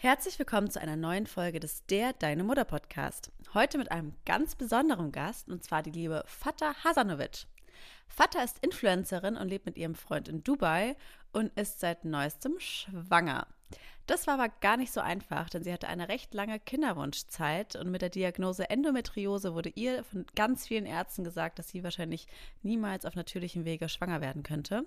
Herzlich willkommen zu einer neuen Folge des Der Deine Mutter Podcast. Heute mit einem ganz besonderen Gast und zwar die liebe Fatah Hasanovic. Fatah ist Influencerin und lebt mit ihrem Freund in Dubai und ist seit neuestem schwanger. Das war aber gar nicht so einfach, denn sie hatte eine recht lange Kinderwunschzeit und mit der Diagnose Endometriose wurde ihr von ganz vielen Ärzten gesagt, dass sie wahrscheinlich niemals auf natürlichem Wege schwanger werden könnte.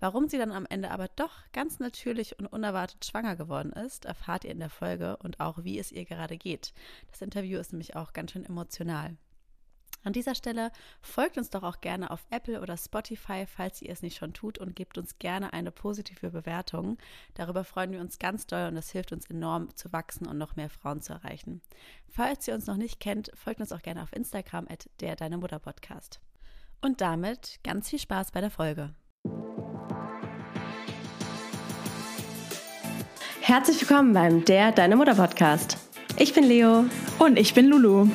Warum sie dann am Ende aber doch ganz natürlich und unerwartet schwanger geworden ist, erfahrt ihr in der Folge und auch, wie es ihr gerade geht. Das Interview ist nämlich auch ganz schön emotional. An dieser Stelle folgt uns doch auch gerne auf Apple oder Spotify, falls ihr es nicht schon tut, und gebt uns gerne eine positive Bewertung. Darüber freuen wir uns ganz doll und das hilft uns enorm zu wachsen und noch mehr Frauen zu erreichen. Falls ihr uns noch nicht kennt, folgt uns auch gerne auf Instagram at der Deine Mutter Podcast. Und damit ganz viel Spaß bei der Folge. Herzlich willkommen beim Der Deine Mutter Podcast. Ich bin Leo. Und ich bin Lulu.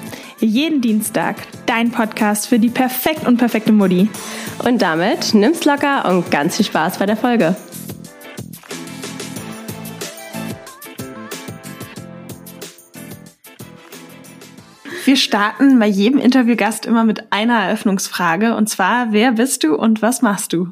Jeden Dienstag dein Podcast für die perfekt und perfekte Mutti. Und damit nimm's locker und ganz viel Spaß bei der Folge. Wir starten bei jedem Interviewgast immer mit einer Eröffnungsfrage und zwar, wer bist du und was machst du?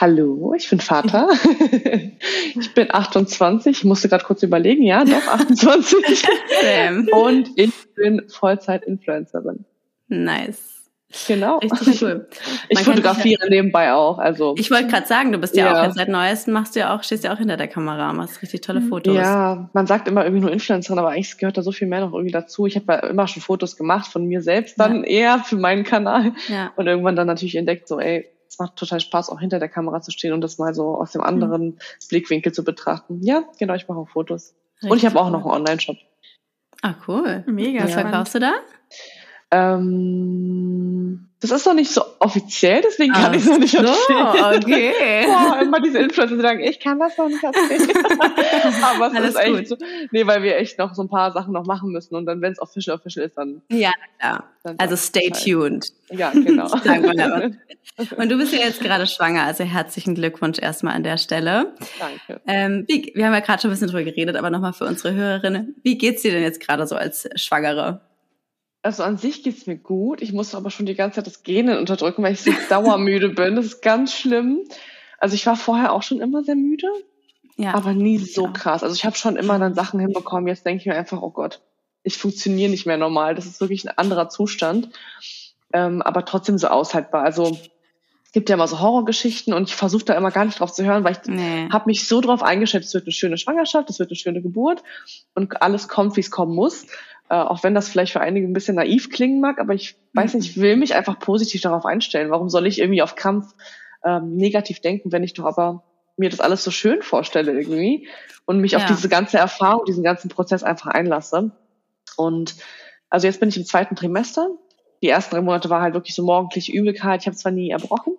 Hallo, ich bin Vater. ich bin 28, ich musste gerade kurz überlegen, ja, doch 28. und ich bin Vollzeit-Influencerin. Nice. Genau. Richtig cool. ich fotografiere ja, nebenbei auch. Also ich wollte gerade sagen, du bist ja, ja, auch jetzt seit neuestem machst du ja auch, stehst ja auch hinter der Kamera, machst richtig tolle Fotos. Ja, man sagt immer irgendwie nur Influencerin, aber eigentlich gehört da so viel mehr noch irgendwie dazu. Ich habe ja immer schon Fotos gemacht von mir selbst, dann ja. eher für meinen Kanal ja. und irgendwann dann natürlich entdeckt, so ey, es macht total Spaß, auch hinter der Kamera zu stehen und das mal so aus dem anderen mhm. Blickwinkel zu betrachten. Ja, genau, ich mache auch Fotos. Richtig und ich habe auch noch einen Online-Shop. Ah, cool. Mega. Was verkaufst du da? Ähm, das ist noch nicht so offiziell, deswegen kann ich es noch nicht erzählen. okay. Boah, immer diese Influencer, die sagen, ich kann das noch nicht erzählen. Aber es Alles ist echt gut. so, nee, weil wir echt noch so ein paar Sachen noch machen müssen und dann, wenn es official official ist, dann. Ja, klar. Also stay tuned. Ja, genau. und du bist ja jetzt gerade schwanger, also herzlichen Glückwunsch erstmal an der Stelle. Danke. Ähm, wie, wir haben ja gerade schon ein bisschen drüber geredet, aber nochmal für unsere Hörerinnen. Wie geht's dir denn jetzt gerade so als Schwangere? Also an sich geht's mir gut. Ich muss aber schon die ganze Zeit das Genen unterdrücken, weil ich so dauermüde bin. Das ist ganz schlimm. Also ich war vorher auch schon immer sehr müde, ja. aber nie so ja. krass. Also ich habe schon immer dann Sachen hinbekommen. Jetzt denke ich mir einfach, oh Gott, ich funktioniere nicht mehr normal. Das ist wirklich ein anderer Zustand, ähm, aber trotzdem so aushaltbar. Also es gibt ja immer so Horrorgeschichten und ich versuche da immer gar nicht drauf zu hören, weil ich nee. habe mich so drauf eingeschätzt, es wird eine schöne Schwangerschaft, es wird eine schöne Geburt und alles kommt, wie es kommen muss. Äh, auch wenn das vielleicht für einige ein bisschen naiv klingen mag, aber ich weiß nicht, ich will mich einfach positiv darauf einstellen. Warum soll ich irgendwie auf Kampf ähm, negativ denken, wenn ich doch aber mir das alles so schön vorstelle irgendwie und mich ja. auf diese ganze Erfahrung, diesen ganzen Prozess einfach einlasse. Und also jetzt bin ich im zweiten Trimester. Die ersten drei Monate war halt wirklich so morgendliche Übelkeit. Ich habe zwar nie erbrochen,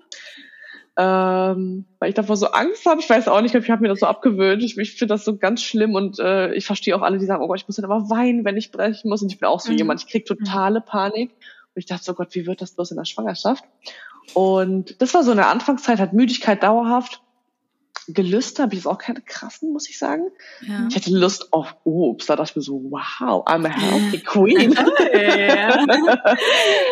ähm, weil ich davor so Angst habe. Ich weiß auch nicht, ich habe mir das so abgewöhnt. Ich, ich finde das so ganz schlimm und äh, ich verstehe auch alle, die sagen, oh Gott, ich muss dann immer weinen, wenn ich brechen muss. Und ich bin auch so mhm. jemand, ich krieg totale Panik. Und ich dachte so, Gott, wie wird das bloß in der Schwangerschaft? Und das war so eine Anfangszeit, hat Müdigkeit dauerhaft. Gelüste habe ich jetzt auch keine krassen, muss ich sagen. Ja. Ich hatte Lust auf Obst. Da dachte ich mir so, wow, I'm a healthy queen. ja.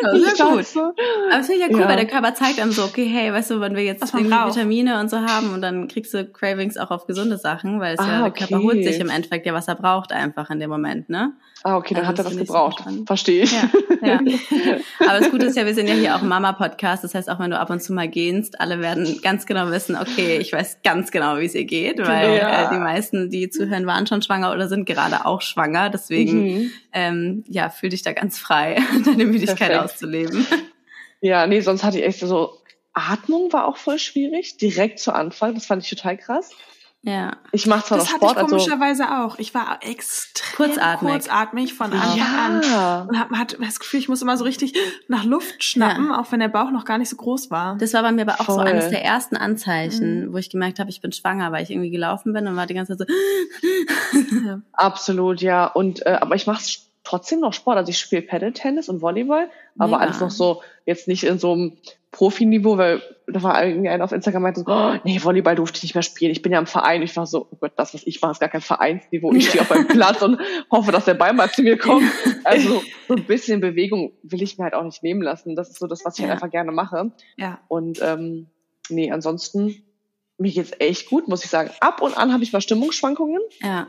Das ist gut. So. Aber das finde ich ja cool, ja. weil der Körper zeigt einem so, okay, hey, weißt du, wenn wir jetzt irgendwie braucht. Vitamine und so haben und dann kriegst du Cravings auch auf gesunde Sachen, weil es ah, ja, der okay. Körper holt sich im Endeffekt ja, was er braucht einfach in dem Moment, ne? Ah, okay, dann also, hat er das gebraucht. Verstehe ich. Ja, ja. Aber das Gute ist ja, wir sind ja hier auch Mama-Podcast. Das heißt, auch wenn du ab und zu mal gehst, alle werden ganz genau wissen, okay, ich weiß ganz genau, wie es ihr geht, weil ja. äh, die meisten, die zuhören, waren schon schwanger oder sind gerade auch schwanger. Deswegen, mhm. ähm, ja, fühl dich da ganz frei, deine Müdigkeit Perfekt. auszuleben. Ja, nee, sonst hatte ich echt so, Atmung war auch voll schwierig, direkt zu Anfang. Das fand ich total krass. Ja. Ich mache zwar das noch Sport, hatte ich komischerweise also auch. Ich war extrem kurzatmig, kurzatmig von Anfang ja. an und hab, hatte das Gefühl, ich muss immer so richtig nach Luft schnappen, ja. auch wenn der Bauch noch gar nicht so groß war. Das war bei mir aber auch Voll. so eines der ersten Anzeichen, mhm. wo ich gemerkt habe, ich bin schwanger, weil ich irgendwie gelaufen bin und war die ganze Zeit so. Absolut, ja. Und äh, aber ich mache trotzdem noch Sport. Also ich spiele Paddle-Tennis und Volleyball, aber Mega. alles noch so, jetzt nicht in so einem Profiniveau, weil da war irgendwie einer auf Instagram meinte so, oh, nee, Volleyball durfte ich nicht mehr spielen. Ich bin ja im Verein. Ich war so, oh Gott, das, was ich mache, ist gar kein Vereinsniveau. Ich stehe auf einem Platz und hoffe, dass der Ball mal zu mir kommt. Also so ein bisschen Bewegung will ich mir halt auch nicht nehmen lassen. Das ist so das, was ich halt ja. halt einfach gerne mache. Ja. Und ähm, nee, ansonsten mir geht's echt gut, muss ich sagen. Ab und an habe ich mal Stimmungsschwankungen. Ja.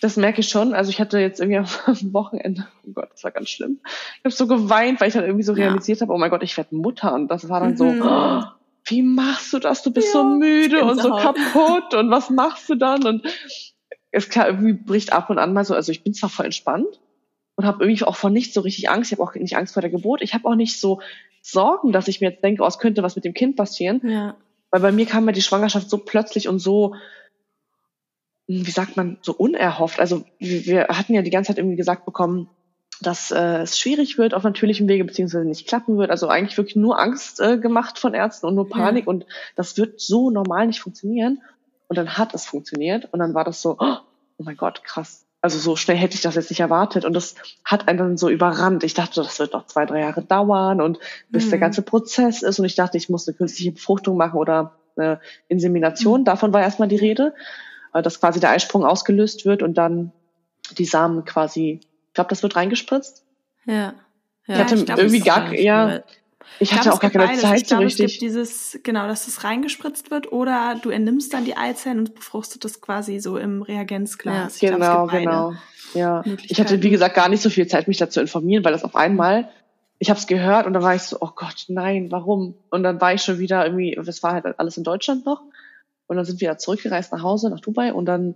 Das merke ich schon. Also ich hatte jetzt irgendwie am Wochenende, oh Gott, das war ganz schlimm. Ich habe so geweint, weil ich dann irgendwie so realisiert habe, oh mein Gott, ich werde Mutter. Und das war dann mhm. so, oh, wie machst du das? Du bist ja, so müde und so kaputt und was machst du dann? Und es klar, irgendwie bricht ab und an mal so, also ich bin zwar voll entspannt und habe irgendwie auch vor nichts so richtig Angst. Ich habe auch nicht Angst vor der Geburt. Ich habe auch nicht so Sorgen, dass ich mir jetzt denke, oh, es könnte was mit dem Kind passieren. Ja. Weil bei mir kam ja die Schwangerschaft so plötzlich und so, wie sagt man, so unerhofft. Also wir hatten ja die ganze Zeit irgendwie gesagt bekommen, dass äh, es schwierig wird auf natürlichem Wege, beziehungsweise nicht klappen wird. Also eigentlich wirklich nur Angst äh, gemacht von Ärzten und nur Panik. Ja. Und das wird so normal nicht funktionieren. Und dann hat es funktioniert. Und dann war das so, oh mein Gott, krass. Also so schnell hätte ich das jetzt nicht erwartet. Und das hat einen dann so überrannt. Ich dachte, das wird noch zwei, drei Jahre dauern und bis mhm. der ganze Prozess ist. Und ich dachte, ich muss eine künstliche Befruchtung machen oder eine Insemination. Mhm. Davon war erstmal die Rede, äh, dass quasi der Eisprung ausgelöst wird und dann die Samen quasi, ich glaube, das wird reingespritzt. Ja. ja ich hatte ich glaub, irgendwie gar, ja, ich hatte auch gar keine beides. Zeit ich glaube, so richtig. Es gibt dieses, genau, dass es reingespritzt wird oder du entnimmst dann die Eizellen und befruchtet das quasi so im Reagenzglas. Ja, genau, glaub, genau. Ja. Ich hatte, wie gesagt, gar nicht so viel Zeit, mich dazu informieren, weil das auf einmal, ich habe es gehört und dann war ich so, oh Gott, nein, warum? Und dann war ich schon wieder irgendwie, das war halt alles in Deutschland noch. Und dann sind wir zurückgereist nach Hause, nach Dubai und dann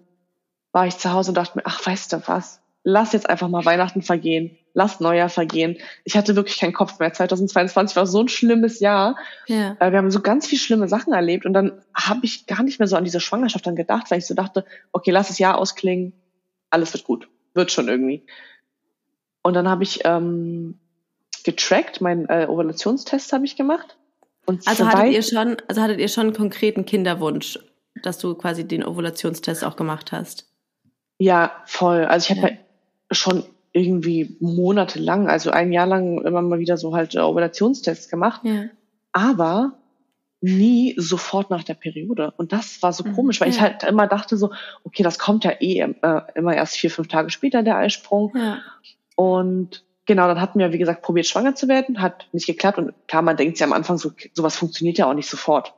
war ich zu Hause und dachte mir, ach, weißt du was? Lass jetzt einfach mal Weihnachten vergehen lass Neujahr vergehen. Ich hatte wirklich keinen Kopf mehr. 2022 war so ein schlimmes Jahr. Ja. Äh, wir haben so ganz viele schlimme Sachen erlebt und dann habe ich gar nicht mehr so an diese Schwangerschaft dann gedacht, weil ich so dachte, okay, lass das Jahr ausklingen, alles wird gut, wird schon irgendwie. Und dann habe ich ähm, getrackt, meinen äh, Ovulationstest habe ich gemacht. Und also hattet ihr schon, also hattet ihr schon einen konkreten Kinderwunsch, dass du quasi den Ovulationstest auch gemacht hast? Ja, voll. Also ich habe ja. schon irgendwie monatelang, also ein Jahr lang immer mal wieder so halt äh, Ovulationstests gemacht. Ja. Aber nie sofort nach der Periode. Und das war so mhm. komisch, weil ja. ich halt immer dachte so, okay, das kommt ja eh äh, immer erst vier, fünf Tage später, der Eisprung. Ja. Und genau, dann hatten wir, wie gesagt, probiert, schwanger zu werden, hat nicht geklappt. Und klar, man denkt sich am Anfang so, sowas funktioniert ja auch nicht sofort.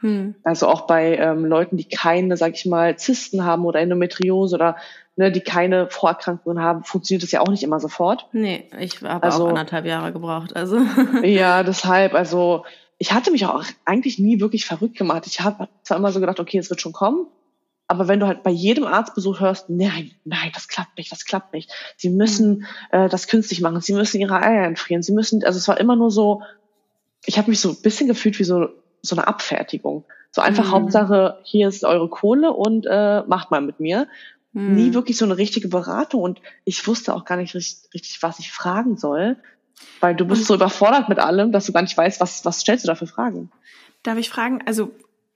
Hm. Also auch bei ähm, Leuten, die keine, sag ich mal, Zysten haben oder Endometriose oder ne, die keine Vorerkrankungen haben, funktioniert das ja auch nicht immer sofort. Nee, ich habe also, auch anderthalb Jahre gebraucht. Also. ja, deshalb, also ich hatte mich auch eigentlich nie wirklich verrückt gemacht. Ich habe zwar immer so gedacht, okay, es wird schon kommen, aber wenn du halt bei jedem Arztbesuch hörst, nein, nein, das klappt nicht, das klappt nicht. Sie müssen mhm. äh, das künstlich machen, sie müssen ihre Eier entfrieren, sie müssen, also es war immer nur so, ich habe mich so ein bisschen gefühlt wie so so eine Abfertigung. So einfach mhm. Hauptsache, hier ist eure Kohle und äh, macht mal mit mir mhm. nie wirklich so eine richtige Beratung und ich wusste auch gar nicht richtig, richtig was ich fragen soll, weil du bist so überfordert mit allem, dass du gar nicht weißt, was, was stellst du da für Fragen. Darf ich fragen, also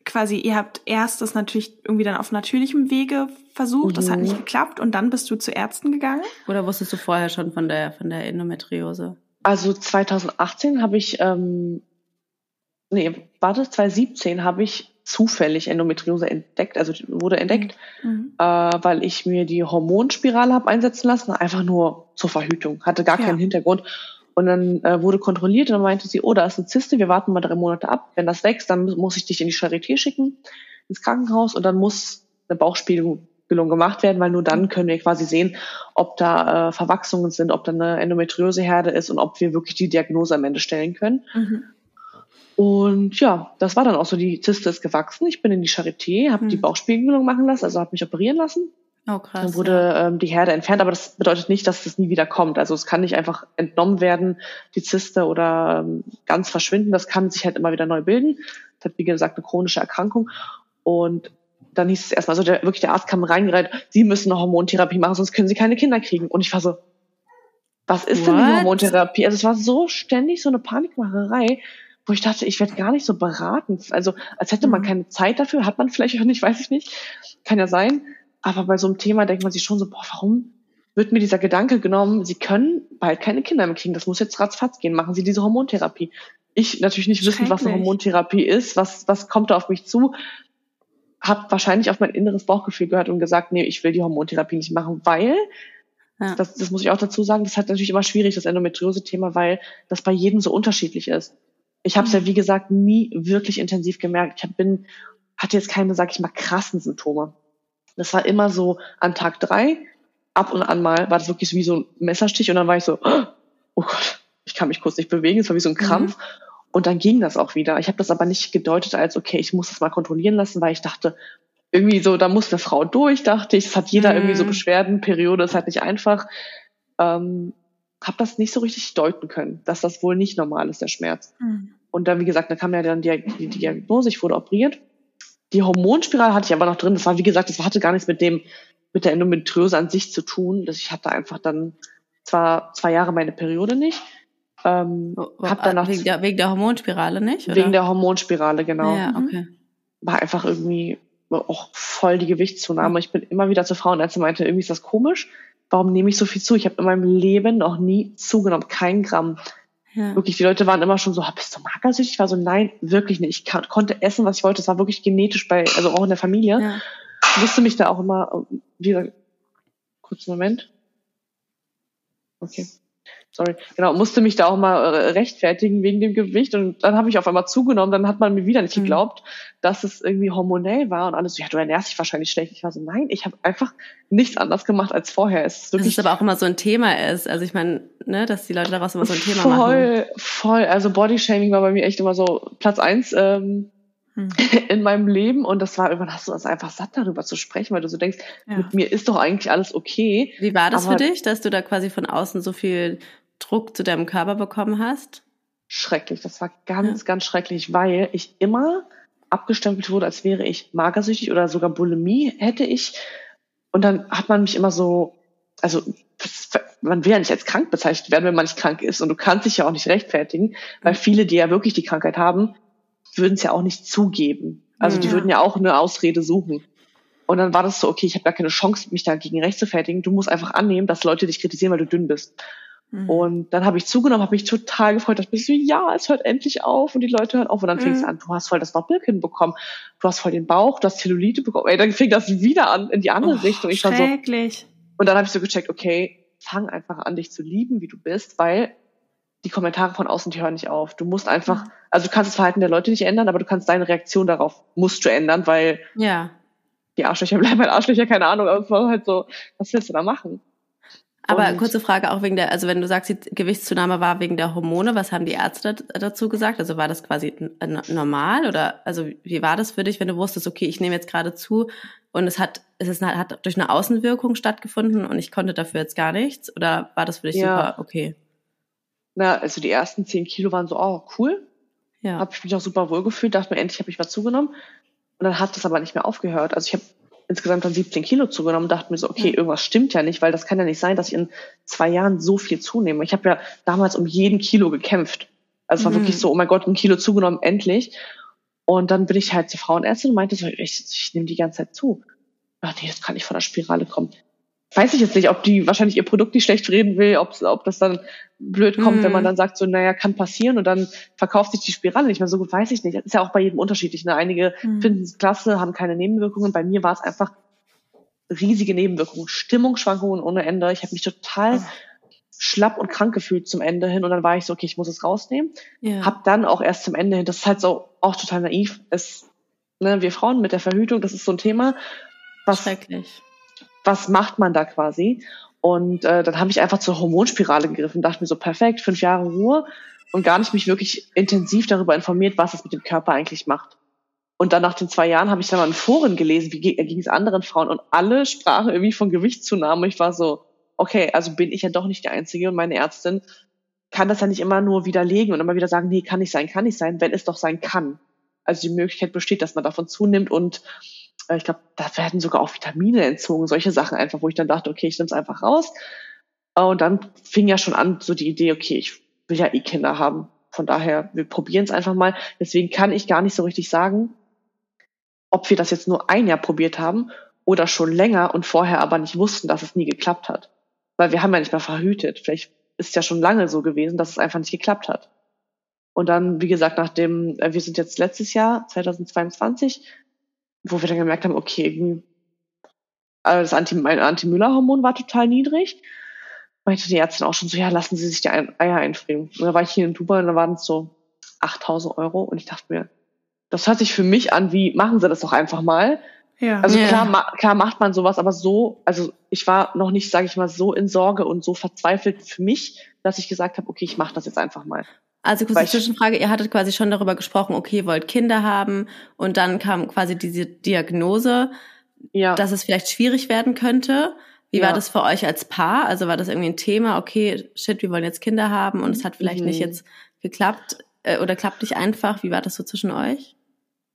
quasi, ihr habt erst das natürlich irgendwie dann auf natürlichem Wege versucht, mhm. das hat nicht mhm. geklappt und dann bist du zu Ärzten gegangen? Oder wusstest du vorher schon von der, von der Endometriose? Also 2018 habe ich, ähm, nee, warte, 2017 habe ich zufällig Endometriose entdeckt, also wurde entdeckt, mhm. äh, weil ich mir die Hormonspirale habe einsetzen lassen, einfach nur zur Verhütung, hatte gar ja. keinen Hintergrund. Und dann äh, wurde kontrolliert und dann meinte sie, oh, da ist eine Zyste, wir warten mal drei Monate ab. Wenn das wächst, dann muss ich dich in die Charité schicken, ins Krankenhaus und dann muss eine Bauchspiegelung gemacht werden, weil nur dann können wir quasi sehen, ob da äh, Verwachsungen sind, ob da eine Endometrioseherde ist und ob wir wirklich die Diagnose am Ende stellen können. Mhm. Und ja, das war dann auch so, die Zyste ist gewachsen. Ich bin in die Charité, habe hm. die Bauchspiegelung machen lassen, also habe mich operieren lassen. Oh, krass. Dann wurde ähm, die Herde entfernt, aber das bedeutet nicht, dass das nie wieder kommt. Also es kann nicht einfach entnommen werden, die Zyste oder ähm, ganz verschwinden. Das kann sich halt immer wieder neu bilden. Das hat, wie gesagt, eine chronische Erkrankung. Und dann hieß es erstmal so, der, wirklich der Arzt kam reingereiht, Sie müssen eine Hormontherapie machen, sonst können Sie keine Kinder kriegen. Und ich war so, was ist What? denn die Hormontherapie? Also es war so ständig so eine Panikmacherei wo ich dachte, ich werde gar nicht so beraten. Also als hätte man mhm. keine Zeit dafür, hat man vielleicht auch nicht, weiß ich nicht. Kann ja sein. Aber bei so einem Thema denkt man sich schon so, boah, warum wird mir dieser Gedanke genommen, sie können bald keine Kinder mehr kriegen, das muss jetzt ratzfatz gehen, machen sie diese Hormontherapie. Ich natürlich nicht wissen, was eine Hormontherapie ist, was, was kommt da auf mich zu, habe wahrscheinlich auf mein inneres Bauchgefühl gehört und gesagt, nee, ich will die Hormontherapie nicht machen, weil, ja. das, das muss ich auch dazu sagen, das hat natürlich immer schwierig, das Endometriose-Thema, weil das bei jedem so unterschiedlich ist. Ich habe es mhm. ja, wie gesagt, nie wirklich intensiv gemerkt. Ich bin, hatte jetzt keine, sag ich mal, krassen Symptome. Das war immer so an Tag drei, ab und an mal war das wirklich so wie so ein Messerstich und dann war ich so, oh Gott, ich kann mich kurz nicht bewegen, es war wie so ein Krampf. Mhm. Und dann ging das auch wieder. Ich habe das aber nicht gedeutet als, okay, ich muss das mal kontrollieren lassen, weil ich dachte, irgendwie so, da muss eine Frau durch, dachte ich. Es hat jeder mhm. irgendwie so mhm. Beschwerden, Periode ist halt nicht einfach. Ähm, habe das nicht so richtig deuten können, dass das wohl nicht normal ist, der Schmerz. Mhm. Und dann, wie gesagt, da kam ja dann die, die Diagnose, ich wurde operiert. Die Hormonspirale hatte ich aber noch drin. Das war, wie gesagt, das hatte gar nichts mit dem, mit der Endometriose an sich zu tun. Dass ich hatte einfach dann zwar zwei Jahre meine Periode nicht, ähm, hab danach wegen der, wegen der Hormonspirale nicht? Oder? Wegen der Hormonspirale, genau. Ja, okay. War einfach irgendwie auch voll die Gewichtszunahme. Ich bin immer wieder zur Frauenärztin meinte, irgendwie ist das komisch. Warum nehme ich so viel zu? Ich habe in meinem Leben noch nie zugenommen, kein Gramm. Ja. Wirklich, die Leute waren immer schon so, bist du magersüchtig? Ich war so, nein, wirklich nicht. Ich konnte essen, was ich wollte. Es war wirklich genetisch bei, also auch in der Familie. Ja. Ich wusste mich da auch immer, wie gesagt, kurzen Moment. Okay sorry, genau, musste mich da auch mal äh, rechtfertigen wegen dem Gewicht und dann habe ich auf einmal zugenommen, dann hat man mir wieder nicht mhm. geglaubt, dass es irgendwie hormonell war und alles so, ja, du ernährst dich wahrscheinlich schlecht. Ich war so, nein, ich habe einfach nichts anders gemacht als vorher. Es ist wirklich dass es aber auch immer so ein Thema ist, also ich meine, ne, dass die Leute daraus immer so ein Thema voll, machen. Voll, voll, also Bodyshaming war bei mir echt immer so Platz eins ähm, hm. in meinem Leben und das war irgendwann hast du das einfach satt darüber zu sprechen, weil du so denkst, ja. mit mir ist doch eigentlich alles okay. Wie war das für dich, dass du da quasi von außen so viel Druck zu deinem Körper bekommen hast? Schrecklich, das war ganz, ja. ganz schrecklich, weil ich immer abgestempelt wurde, als wäre ich magersüchtig oder sogar Bulimie hätte ich. Und dann hat man mich immer so, also man will ja nicht als krank bezeichnet werden, wenn man nicht krank ist. Und du kannst dich ja auch nicht rechtfertigen, weil viele, die ja wirklich die Krankheit haben, würden es ja auch nicht zugeben. Also die würden ja auch eine Ausrede suchen. Und dann war das so, okay, ich habe gar keine Chance, mich dagegen rechtfertigen. Du musst einfach annehmen, dass Leute dich kritisieren, weil du dünn bist. Mhm. Und dann habe ich zugenommen, habe mich total gefreut, dass ich so, ja, es hört endlich auf und die Leute hören auf. Und dann mhm. fing es an, du hast voll das Doppelkinn bekommen, du hast voll den Bauch, du hast Zellulite bekommen. Ey, dann fing das wieder an in die andere oh, Richtung. Ich war so, und dann habe ich so gecheckt, okay, fang einfach an, dich zu lieben, wie du bist, weil die Kommentare von außen, die hören nicht auf. Du musst einfach, mhm. also du kannst das Verhalten der Leute nicht ändern, aber du kannst deine Reaktion darauf musst du ändern, weil ja. die Arschlöcher bleiben halt Arschlöcher, keine Ahnung, aber es war halt so, was willst du da machen? Aber kurze Frage auch wegen der, also wenn du sagst, die Gewichtszunahme war wegen der Hormone, was haben die Ärzte dazu gesagt? Also war das quasi normal oder also wie war das für dich, wenn du wusstest, okay, ich nehme jetzt gerade zu und es hat es ist, hat durch eine Außenwirkung stattgefunden und ich konnte dafür jetzt gar nichts oder war das für dich ja. super okay? Na, also die ersten zehn Kilo waren so, oh cool, ja. habe ich mich auch super wohl gefühlt, dachte mir endlich habe ich was zugenommen und dann hat das aber nicht mehr aufgehört. Also ich habe insgesamt dann 17 Kilo zugenommen und dachte mir so, okay, irgendwas stimmt ja nicht, weil das kann ja nicht sein, dass ich in zwei Jahren so viel zunehme. Ich habe ja damals um jeden Kilo gekämpft. Also es war mhm. wirklich so, oh mein Gott, ein Kilo zugenommen, endlich. Und dann bin ich halt zur Frauenärztin und meinte so, ich, ich nehme die ganze Zeit zu. Ach nee, das kann nicht von der Spirale kommen weiß ich jetzt nicht, ob die wahrscheinlich ihr Produkt nicht schlecht reden will, ob, ob das dann blöd kommt, mhm. wenn man mhm. dann sagt, so, naja, kann passieren und dann verkauft sich die Spirale nicht mehr so gut, weiß ich nicht. Das ist ja auch bei jedem unterschiedlich. Ne? Einige mhm. finden es klasse, haben keine Nebenwirkungen. Bei mir war es einfach riesige Nebenwirkungen, Stimmungsschwankungen ohne Ende. Ich habe mich total oh. schlapp und krank gefühlt zum Ende hin und dann war ich so, okay, ich muss es rausnehmen. Ja. Hab dann auch erst zum Ende hin, das ist halt so auch total naiv, ist, ne, wir Frauen mit der Verhütung, das ist so ein Thema, was Schrecklich was macht man da quasi? Und äh, dann habe ich einfach zur Hormonspirale gegriffen, dachte mir so, perfekt, fünf Jahre Ruhe und gar nicht mich wirklich intensiv darüber informiert, was es mit dem Körper eigentlich macht. Und dann nach den zwei Jahren habe ich dann mal in Foren gelesen, wie ging es anderen Frauen und alle sprachen irgendwie von Gewichtszunahme. Ich war so, okay, also bin ich ja doch nicht die Einzige und meine Ärztin kann das ja nicht immer nur widerlegen und immer wieder sagen, nee, kann nicht sein, kann nicht sein, wenn es doch sein kann. Also die Möglichkeit besteht, dass man davon zunimmt und äh, ich glaube, da werden sogar auch Vitamine entzogen, solche Sachen einfach, wo ich dann dachte, okay, ich nehme es einfach raus. Äh, und dann fing ja schon an, so die Idee, okay, ich will ja eh Kinder haben. Von daher, wir probieren es einfach mal. Deswegen kann ich gar nicht so richtig sagen, ob wir das jetzt nur ein Jahr probiert haben oder schon länger und vorher aber nicht wussten, dass es nie geklappt hat. weil wir haben ja nicht mehr verhütet. Vielleicht ist es ja schon lange so gewesen, dass es einfach nicht geklappt hat. Und dann, wie gesagt, nachdem, äh, wir sind jetzt letztes Jahr, 2022, wo wir dann gemerkt haben, okay, irgendwie, also das Anti, mein Anti-Müller-Hormon war total niedrig, meinte die Ärztin auch schon so, ja, lassen Sie sich die Eier einfrieren. Und da war ich hier in Dubai und da waren es so 8000 Euro und ich dachte mir, das hört sich für mich an wie, machen Sie das doch einfach mal. Ja. Also ja. klar, ma klar macht man sowas, aber so, also ich war noch nicht, sage ich mal, so in Sorge und so verzweifelt für mich, dass ich gesagt habe, okay, ich mache das jetzt einfach mal. Also kurze Zwischenfrage, ihr hattet quasi schon darüber gesprochen, okay, ihr wollt Kinder haben und dann kam quasi diese Diagnose, ja. dass es vielleicht schwierig werden könnte. Wie ja. war das für euch als Paar? Also war das irgendwie ein Thema, okay, shit, wir wollen jetzt Kinder haben und es hat vielleicht mhm. nicht jetzt geklappt äh, oder klappt nicht einfach? Wie war das so zwischen euch?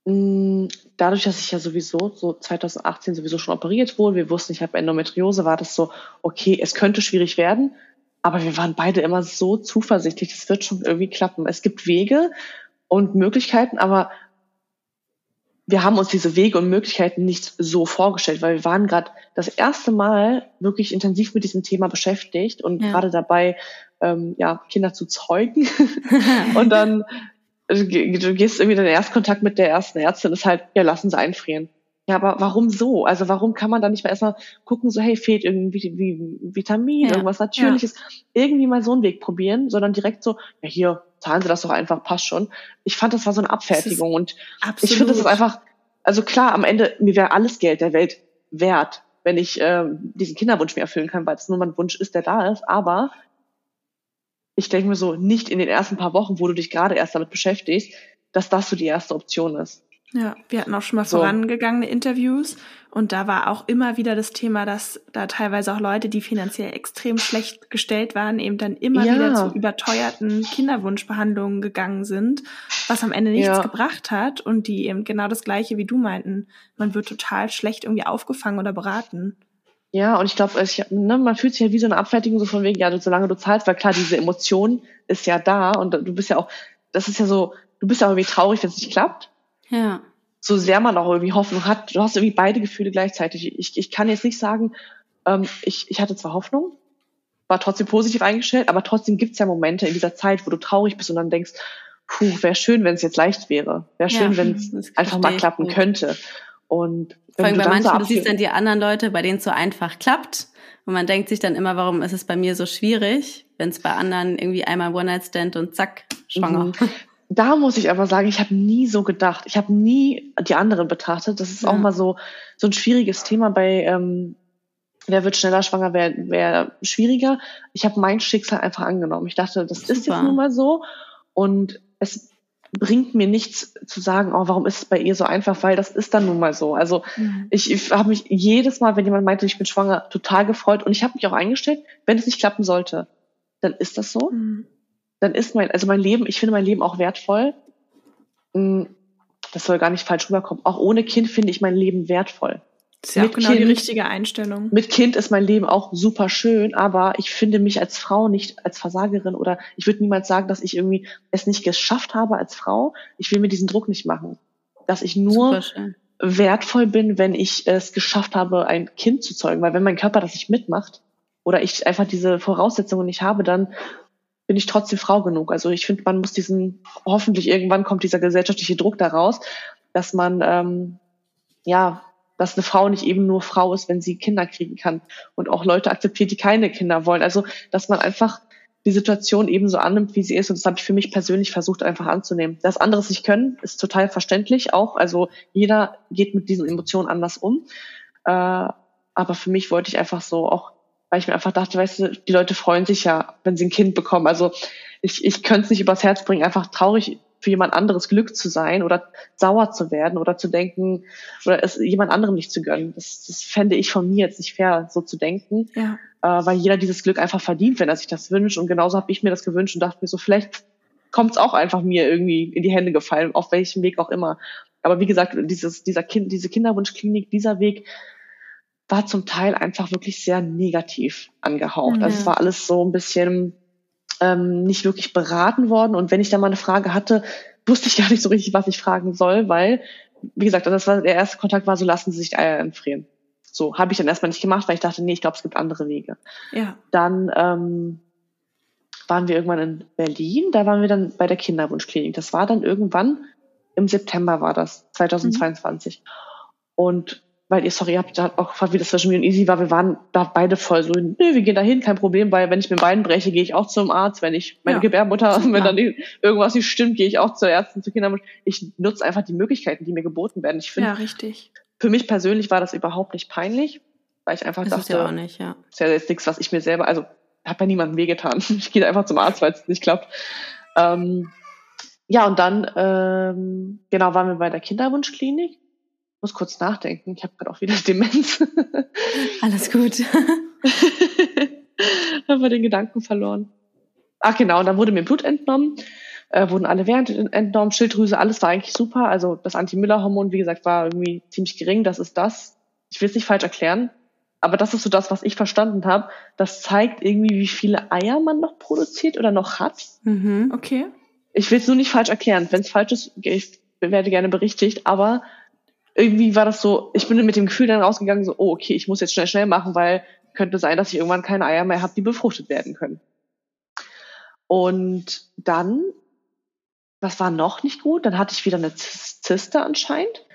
Mm, dadurch, dass ich ja sowieso so 2018 sowieso schon operiert wurde, wir wussten, ich habe Endometriose, war das so, okay, es könnte schwierig werden, aber wir waren beide immer so zuversichtlich, es wird schon irgendwie klappen. Es gibt Wege und Möglichkeiten, aber wir haben uns diese Wege und Möglichkeiten nicht so vorgestellt, weil wir waren gerade das erste Mal wirklich intensiv mit diesem Thema beschäftigt und ja. gerade dabei, ähm, ja, Kinder zu zeugen. und dann du gehst irgendwie den Erstkontakt mit der ersten Ärztin, ist halt, ja, lassen Sie einfrieren. Ja, aber warum so? Also warum kann man da nicht mal erstmal gucken, so hey, fehlt irgendwie wie, Vitamin, ja. irgendwas Natürliches, ja. irgendwie mal so einen Weg probieren, sondern direkt so, ja hier, zahlen Sie das doch einfach, passt schon. Ich fand, das war so eine Abfertigung und absolut. ich finde, das ist einfach, also klar, am Ende, mir wäre alles Geld der Welt wert, wenn ich äh, diesen Kinderwunsch mir erfüllen kann, weil es nur mein Wunsch ist, der da ist, aber ich denke mir so, nicht in den ersten paar Wochen, wo du dich gerade erst damit beschäftigst, dass das so die erste Option ist. Ja, wir hatten auch schon mal so. vorangegangene Interviews und da war auch immer wieder das Thema, dass da teilweise auch Leute, die finanziell extrem schlecht gestellt waren, eben dann immer ja. wieder zu überteuerten Kinderwunschbehandlungen gegangen sind, was am Ende nichts ja. gebracht hat und die eben genau das gleiche wie du meinten, man wird total schlecht irgendwie aufgefangen oder beraten. Ja, und ich glaube, ne, man fühlt sich ja wie so eine Abfertigung so von wegen, ja, solange du zahlst, weil klar, diese Emotion ist ja da und du bist ja auch, das ist ja so, du bist ja auch irgendwie traurig, wenn es nicht klappt. Ja. So sehr man auch irgendwie Hoffnung hat. Du hast irgendwie beide Gefühle gleichzeitig. Ich, ich kann jetzt nicht sagen, ähm, ich, ich hatte zwar Hoffnung, war trotzdem positiv eingestellt, aber trotzdem gibt's ja Momente in dieser Zeit, wo du traurig bist und dann denkst, puh, wäre schön, wenn es jetzt leicht wäre. Wäre schön, ja, wenn es einfach mal klappen gut. könnte. Und vor allem bei manchen, so du siehst dann die anderen Leute, bei denen es so einfach klappt. Und man denkt sich dann immer, warum ist es bei mir so schwierig, wenn es bei anderen irgendwie einmal One-Night-Stand und zack, schwanger. Mhm da muss ich aber sagen, ich habe nie so gedacht. Ich habe nie die anderen betrachtet. Das ist ja. auch mal so so ein schwieriges Thema bei ähm, wer wird schneller schwanger, wer, wer schwieriger. Ich habe mein Schicksal einfach angenommen. Ich dachte, das Super. ist jetzt nun mal so und es bringt mir nichts zu sagen, oh, warum ist es bei ihr so einfach, weil das ist dann nun mal so. Also mhm. ich, ich habe mich jedes Mal, wenn jemand meinte, ich bin schwanger, total gefreut und ich habe mich auch eingestellt, wenn es nicht klappen sollte, dann ist das so. Mhm dann ist mein, also mein Leben, ich finde mein Leben auch wertvoll. Mm, das soll gar nicht falsch rüberkommen. Auch ohne Kind finde ich mein Leben wertvoll. Das ist ja mit auch genau kind, die richtige Einstellung. Mit Kind ist mein Leben auch super schön, aber ich finde mich als Frau nicht als Versagerin oder ich würde niemals sagen, dass ich irgendwie es nicht geschafft habe als Frau. Ich will mir diesen Druck nicht machen. Dass ich nur wertvoll bin, wenn ich es geschafft habe, ein Kind zu zeugen. Weil wenn mein Körper das nicht mitmacht oder ich einfach diese Voraussetzungen nicht habe, dann bin ich trotzdem Frau genug. Also ich finde, man muss diesen, hoffentlich irgendwann kommt dieser gesellschaftliche Druck daraus, dass man, ähm, ja, dass eine Frau nicht eben nur Frau ist, wenn sie Kinder kriegen kann und auch Leute akzeptiert, die keine Kinder wollen. Also, dass man einfach die Situation eben so annimmt, wie sie ist. Und das habe ich für mich persönlich versucht einfach anzunehmen. Dass andere es nicht können, ist total verständlich auch. Also jeder geht mit diesen Emotionen anders um. Äh, aber für mich wollte ich einfach so auch weil ich mir einfach dachte, weißt du, die Leute freuen sich ja, wenn sie ein Kind bekommen. Also ich, ich könnte es nicht übers Herz bringen, einfach traurig für jemand anderes Glück zu sein oder sauer zu werden oder zu denken oder es jemand anderem nicht zu gönnen. Das, das fände ich von mir jetzt nicht fair, so zu denken, ja. äh, weil jeder dieses Glück einfach verdient, wenn er sich das wünscht. Und genauso habe ich mir das gewünscht und dachte mir so, vielleicht kommt es auch einfach mir irgendwie in die Hände gefallen, auf welchem Weg auch immer. Aber wie gesagt, dieses, dieser Kind, diese Kinderwunschklinik, dieser Weg, war zum Teil einfach wirklich sehr negativ angehaucht. Ja. Also es war alles so ein bisschen ähm, nicht wirklich beraten worden. Und wenn ich da mal eine Frage hatte, wusste ich gar nicht so richtig, was ich fragen soll, weil, wie gesagt, das war der erste Kontakt war so, lassen Sie sich Eier entfrieren. So, habe ich dann erstmal nicht gemacht, weil ich dachte, nee, ich glaube, es gibt andere Wege. Ja. Dann ähm, waren wir irgendwann in Berlin, da waren wir dann bei der Kinderwunschklinik. Das war dann irgendwann im September war das, 2022. Mhm. Und weil ihr, sorry, ihr habt da auch gefragt, wie das zwischen mir und Easy war, wir waren da beide voll so, nö, wir gehen da hin, kein Problem, weil wenn ich mir Bein breche, gehe ich auch zum Arzt, wenn ich meine ja. Gebärmutter, wenn dann irgendwas nicht stimmt, gehe ich auch zur Ärztin, zur Kinderwunsch. Ich nutze einfach die Möglichkeiten, die mir geboten werden. Ich finde, ja, richtig. Für mich persönlich war das überhaupt nicht peinlich, weil ich einfach das dachte, ist ja auch nicht, ja. ist ja jetzt nichts, was ich mir selber, also hat bei niemandem wehgetan. Ich gehe einfach zum Arzt, weil es nicht klappt. Ähm, ja, und dann, ähm, genau, waren wir bei der Kinderwunschklinik. Muss kurz nachdenken. Ich habe gerade auch wieder Demenz. Alles gut. haben wir den Gedanken verloren. Ach genau, und dann wurde mir Blut entnommen, äh, wurden alle Werte entnommen, Schilddrüse, alles war eigentlich super. Also das Anti-Müller-Hormon, wie gesagt, war irgendwie ziemlich gering. Das ist das. Ich will es nicht falsch erklären, aber das ist so das, was ich verstanden habe. Das zeigt irgendwie, wie viele Eier man noch produziert oder noch hat. Mhm, okay. Ich will es nur nicht falsch erklären. Wenn es falsch ist, ich werde gerne berichtigt, aber irgendwie war das so, ich bin mit dem Gefühl dann rausgegangen, so, oh, okay, ich muss jetzt schnell, schnell machen, weil könnte sein, dass ich irgendwann keine Eier mehr habe, die befruchtet werden können. Und dann, was war noch nicht gut? Dann hatte ich wieder eine Zyste anscheinend.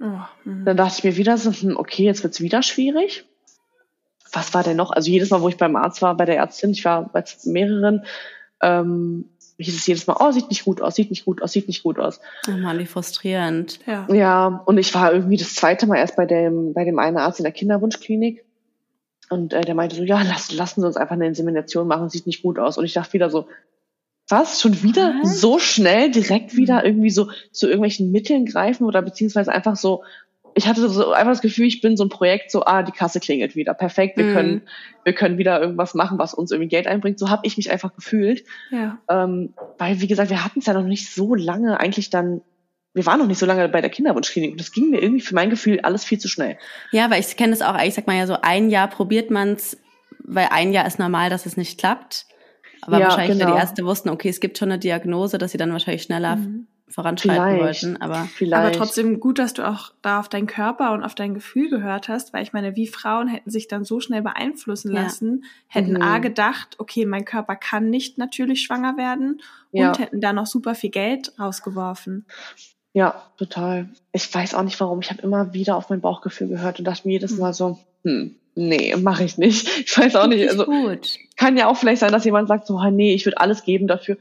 Oh, mhm. dann dachte ich mir wieder so, hm, okay, jetzt wird's wieder schwierig was war denn noch? Also jedes Mal, wo ich beim Arzt war, bei der Ärztin, ich war bei mehreren, ähm, hieß es jedes Mal, oh, sieht nicht gut aus, sieht nicht gut aus, sieht nicht gut aus. Oh Mann, wie frustrierend. Ja. ja, und ich war irgendwie das zweite Mal erst bei dem, bei dem einen Arzt in der Kinderwunschklinik. Und äh, der meinte so, ja, lass, lassen Sie uns einfach eine Insemination machen, sieht nicht gut aus. Und ich dachte wieder so, was? Schon wieder was? so schnell direkt wieder irgendwie so zu irgendwelchen Mitteln greifen oder beziehungsweise einfach so ich hatte so einfach das Gefühl, ich bin so ein Projekt, so, ah, die Kasse klingelt wieder. Perfekt, wir mhm. können, wir können wieder irgendwas machen, was uns irgendwie Geld einbringt. So habe ich mich einfach gefühlt. Ja. Ähm, weil, wie gesagt, wir hatten es ja noch nicht so lange eigentlich dann wir waren noch nicht so lange bei der Kinderwunschklinik und das ging mir irgendwie für mein Gefühl alles viel zu schnell. Ja, weil ich kenne das auch, ich sag mal ja so, ein Jahr probiert man's, weil ein Jahr ist normal, dass es nicht klappt. Aber ja, wahrscheinlich, genau. die Ärzte wussten, okay, es gibt schon eine Diagnose, dass sie dann wahrscheinlich schneller mhm voranschreiten vielleicht, wollten. Aber, vielleicht. aber trotzdem gut, dass du auch da auf deinen Körper und auf dein Gefühl gehört hast, weil ich meine, wie Frauen hätten sich dann so schnell beeinflussen lassen, ja. hätten mhm. A gedacht, okay, mein Körper kann nicht natürlich schwanger werden ja. und hätten da noch super viel Geld rausgeworfen. Ja, total. Ich weiß auch nicht warum. Ich habe immer wieder auf mein Bauchgefühl gehört und dachte mir jedes mhm. Mal so, hm, nee, mache ich nicht. Ich weiß auch nicht. Also gut. kann ja auch vielleicht sein, dass jemand sagt so, nee, ich würde alles geben dafür.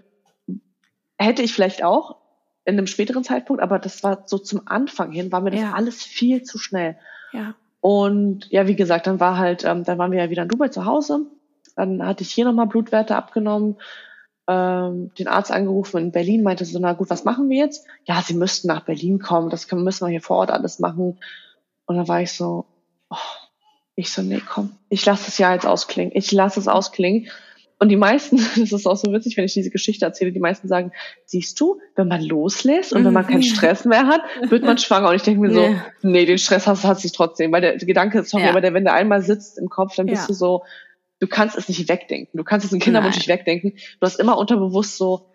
Hätte ich vielleicht auch, in einem späteren Zeitpunkt, aber das war so zum Anfang hin, war mir das ja. alles viel zu schnell. Ja. Und ja, wie gesagt, dann war halt, ähm, dann waren wir ja wieder in Dubai zu Hause. Dann hatte ich hier nochmal Blutwerte abgenommen, ähm, den Arzt angerufen in Berlin, meinte so, na gut, was machen wir jetzt? Ja, sie müssten nach Berlin kommen, das können, müssen wir hier vor Ort alles machen. Und dann war ich so, oh, ich so, nee, komm, ich lasse das Jahr jetzt ausklingen. Ich lasse es ausklingen. Und die meisten, das ist auch so witzig, wenn ich diese Geschichte erzähle, die meisten sagen, siehst du, wenn man loslässt und wenn man keinen mhm. Stress mehr hat, wird man schwanger. Und ich denke mir so, nee, nee den Stress hast, hast du trotzdem. Weil der, Gedanke ist, sorry, ja. aber der, wenn der einmal sitzt im Kopf, dann bist ja. du so, du kannst es nicht wegdenken. Du kannst es im Kinderwunsch nicht wegdenken. Du hast immer unterbewusst so,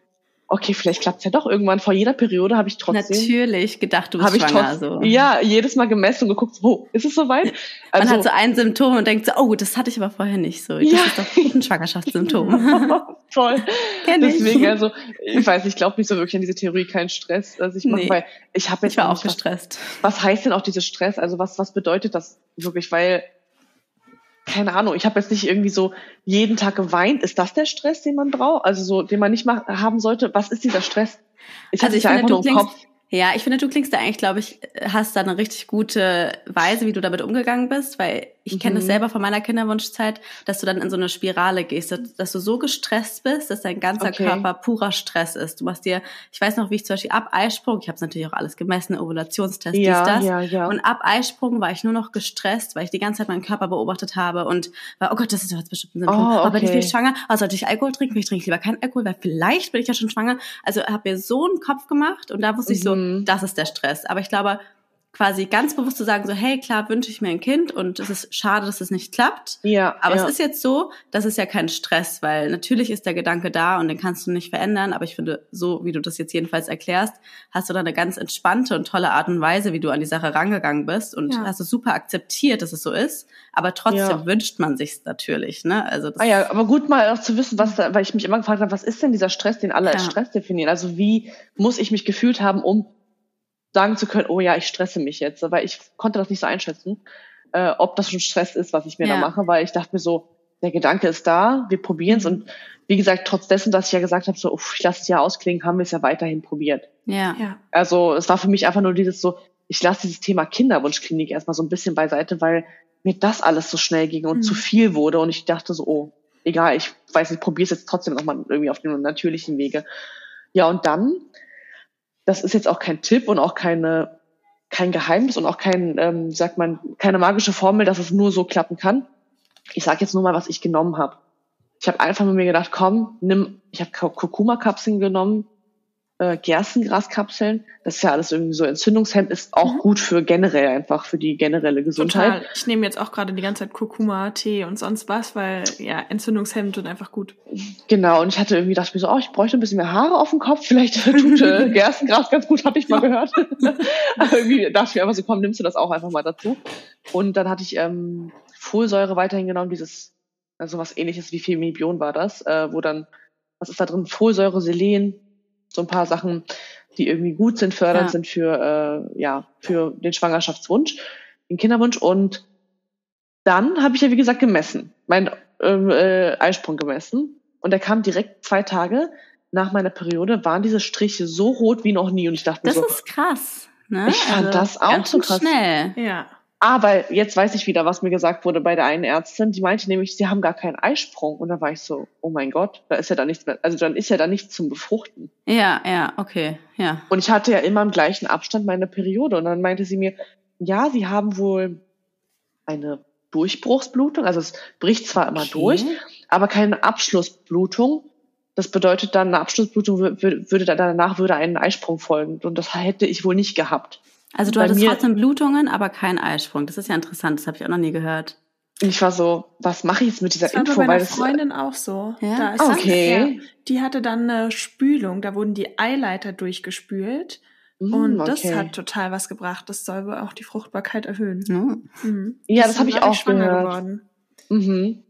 okay, vielleicht klappt's ja doch irgendwann. Vor jeder Periode habe ich trotzdem. Natürlich gedacht, du bist ich schwanger. Trotzdem, so. Ja, jedes Mal gemessen und geguckt, wo ist es soweit? Also, Man hat so ein Symptom und denkt so, oh, das hatte ich aber vorher nicht so. Das ja. ist doch ein Schwangerschaftssymptom. Voll. Kenn ich. Deswegen, also, ich weiß, ich glaube nicht so wirklich an diese Theorie, kein Stress. Also ich mache, nee. weil ich habe jetzt. Ich war auch gestresst. Was, was heißt denn auch dieses Stress? Also was, was bedeutet das wirklich? Weil keine Ahnung, ich habe jetzt nicht irgendwie so jeden Tag geweint. Ist das der Stress, den man braucht? Also so, den man nicht haben sollte? Was ist dieser Stress? Ich also ich finde, du klingst, Kopf. Ja, ich finde, du klingst da eigentlich, glaube ich, hast da eine richtig gute Weise, wie du damit umgegangen bist, weil ich kenne das mhm. selber von meiner Kinderwunschzeit, dass du dann in so eine Spirale gehst, dass du so gestresst bist, dass dein ganzer okay. Körper purer Stress ist. Du machst dir, ich weiß noch, wie ich zum Beispiel ab Eisprung, ich habe es natürlich auch alles gemessen, Ovulationstest, ja, dies, das. Ja, ja. Und ab Eisprung war ich nur noch gestresst, weil ich die ganze Zeit meinen Körper beobachtet habe und war, oh Gott, das ist jetzt bestimmt ein Symptom. Oh, okay. Aber bin ich schwanger? Oh, sollte ich Alkohol trinken? Ich trinke lieber keinen Alkohol, weil vielleicht bin ich ja schon schwanger. Also habe mir so einen Kopf gemacht und da wusste mhm. ich so, mhm. das ist der Stress. Aber ich glaube, quasi ganz bewusst zu sagen, so, hey, klar wünsche ich mir ein Kind und es ist schade, dass es nicht klappt. Ja. Aber ja. es ist jetzt so, das ist ja kein Stress, weil natürlich ist der Gedanke da und den kannst du nicht verändern. Aber ich finde, so wie du das jetzt jedenfalls erklärst, hast du da eine ganz entspannte und tolle Art und Weise, wie du an die Sache rangegangen bist und ja. hast es super akzeptiert, dass es so ist. Aber trotzdem ja. wünscht man sich's natürlich, ne? Also das ah ja, aber gut mal auch zu wissen, was da, weil ich mich immer gefragt habe, was ist denn dieser Stress, den alle als Stress definieren? Also wie muss ich mich gefühlt haben, um sagen zu können, oh ja, ich stresse mich jetzt, weil ich konnte das nicht so einschätzen, äh, ob das schon Stress ist, was ich mir ja. da mache, weil ich dachte mir so, der Gedanke ist da, wir probieren es mhm. und wie gesagt, trotz dessen, dass ich ja gesagt habe, so, uff, ich lasse es ja ausklingen, haben wir es ja weiterhin probiert. Ja. ja. Also es war für mich einfach nur dieses so, ich lasse dieses Thema Kinderwunschklinik erstmal so ein bisschen beiseite, weil mir das alles so schnell ging und mhm. zu viel wurde und ich dachte so, oh, egal, ich weiß nicht, probiere es jetzt trotzdem nochmal irgendwie auf dem natürlichen Wege. Ja, und dann das ist jetzt auch kein Tipp und auch keine, kein Geheimnis und auch kein, ähm, sagt man, keine magische Formel, dass es nur so klappen kann. Ich sage jetzt nur mal, was ich genommen habe. Ich habe einfach mit mir gedacht, komm, nimm, ich habe Kurkuma-Kapseln genommen, äh, Gerstengraskapseln. Das ist ja alles irgendwie so Entzündungshemd, ist auch mhm. gut für generell einfach, für die generelle Gesundheit. Total. Ich nehme jetzt auch gerade die ganze Zeit Kurkuma, Tee und sonst was, weil ja, Entzündungshemd und einfach gut. Genau, und ich hatte irgendwie dachte mir so, oh, ich bräuchte ein bisschen mehr Haare auf dem Kopf, vielleicht tut äh, Gerstengras ganz gut, habe ich mal gehört. Aber irgendwie dachte ich mir einfach so, komm, nimmst du das auch einfach mal dazu. Und dann hatte ich ähm, Folsäure weiterhin genommen, dieses, also was ähnliches wie Femibion war das, äh, wo dann, was ist da drin? Folsäure, Selen, so ein paar Sachen, die irgendwie gut sind, fördernd ja. sind für, äh, ja, für den Schwangerschaftswunsch, den Kinderwunsch. Und dann habe ich ja, wie gesagt, gemessen, meinen ähm, äh, Eisprung gemessen. Und der kam direkt zwei Tage nach meiner Periode, waren diese Striche so rot wie noch nie. Und ich dachte mir so. Das ist krass. Ne? Ich fand also das auch so krass. Schnell. Ja. Aber jetzt weiß ich wieder, was mir gesagt wurde bei der einen Ärztin. Die meinte nämlich, sie haben gar keinen Eisprung. Und da war ich so, oh mein Gott, da ist ja da nichts mehr, also dann ist ja da nichts zum Befruchten. Ja, ja, okay, ja. Und ich hatte ja immer im gleichen Abstand meine Periode. Und dann meinte sie mir, ja, sie haben wohl eine Durchbruchsblutung. Also es bricht zwar immer okay. durch, aber keine Abschlussblutung. Das bedeutet dann, eine Abschlussblutung würde danach würde ein Eisprung folgen. Und das hätte ich wohl nicht gehabt. Also du Bei hattest trotzdem Blutungen, aber kein Eisprung. Das ist ja interessant, das habe ich auch noch nie gehört. Ich war so, was mache ich jetzt mit dieser das war Info? Bei meiner Freundin auch so. Ja? Da ist okay. Das, ja, die hatte dann eine Spülung, da wurden die Eileiter durchgespült. Mm, und das okay. hat total was gebracht. Das soll wohl auch die Fruchtbarkeit erhöhen. Mm. Mhm. Ja, das, das habe ich auch gehört. Geworden. Mhm.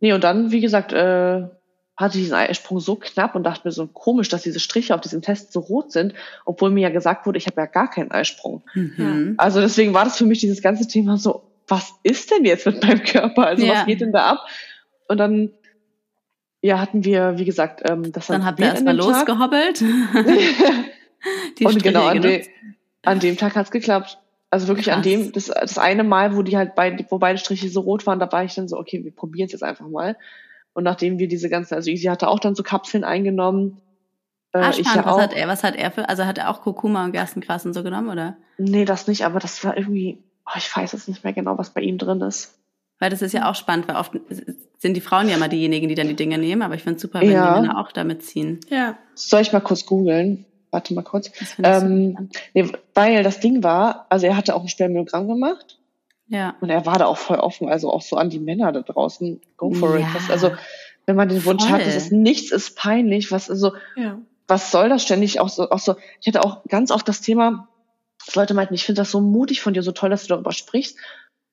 Nee, und dann, wie gesagt, äh, hatte ich diesen Eisprung so knapp und dachte mir so komisch, dass diese Striche auf diesem Test so rot sind, obwohl mir ja gesagt wurde, ich habe ja gar keinen Eisprung. Mhm. Also deswegen war das für mich dieses ganze Thema so, was ist denn jetzt mit meinem Körper? Also ja. was geht denn da ab? Und dann ja, hatten wir, wie gesagt, ähm, das Dann habt ihr erstmal losgehobbelt. und genau, an, de, an, dem Tag hat's geklappt. Also wirklich Krass. an dem, das, das eine Mal, wo die halt beide, wo beide Striche so rot waren, da war ich dann so, okay, wir probieren es jetzt einfach mal. Und nachdem wir diese ganzen, also Easy hatte auch dann so Kapseln eingenommen. Äh, ah, spannend. Ja was hat er, was hat er für, also hat er auch Kurkuma und Gerstengras und so genommen, oder? Nee, das nicht, aber das war irgendwie, oh, ich weiß jetzt nicht mehr genau, was bei ihm drin ist. Weil das ist ja auch spannend, weil oft sind die Frauen ja immer diejenigen, die dann die Dinge nehmen, aber ich finde es super, wenn ja. die Männer auch damit ziehen. Ja. Soll ich mal kurz googeln? Warte mal kurz. Ähm, nee, weil das Ding war, also er hatte auch ein Spermiogramm gemacht ja. Und er war da auch voll offen, also auch so an die Männer da draußen. Go for ja. it. Das, also, wenn man den Wunsch voll. hat, das ist nichts ist peinlich, was, also, ja. was soll das ständig auch so, auch so, ich hatte auch ganz oft das Thema, dass Leute meinten, ich finde das so mutig von dir, so toll, dass du darüber sprichst.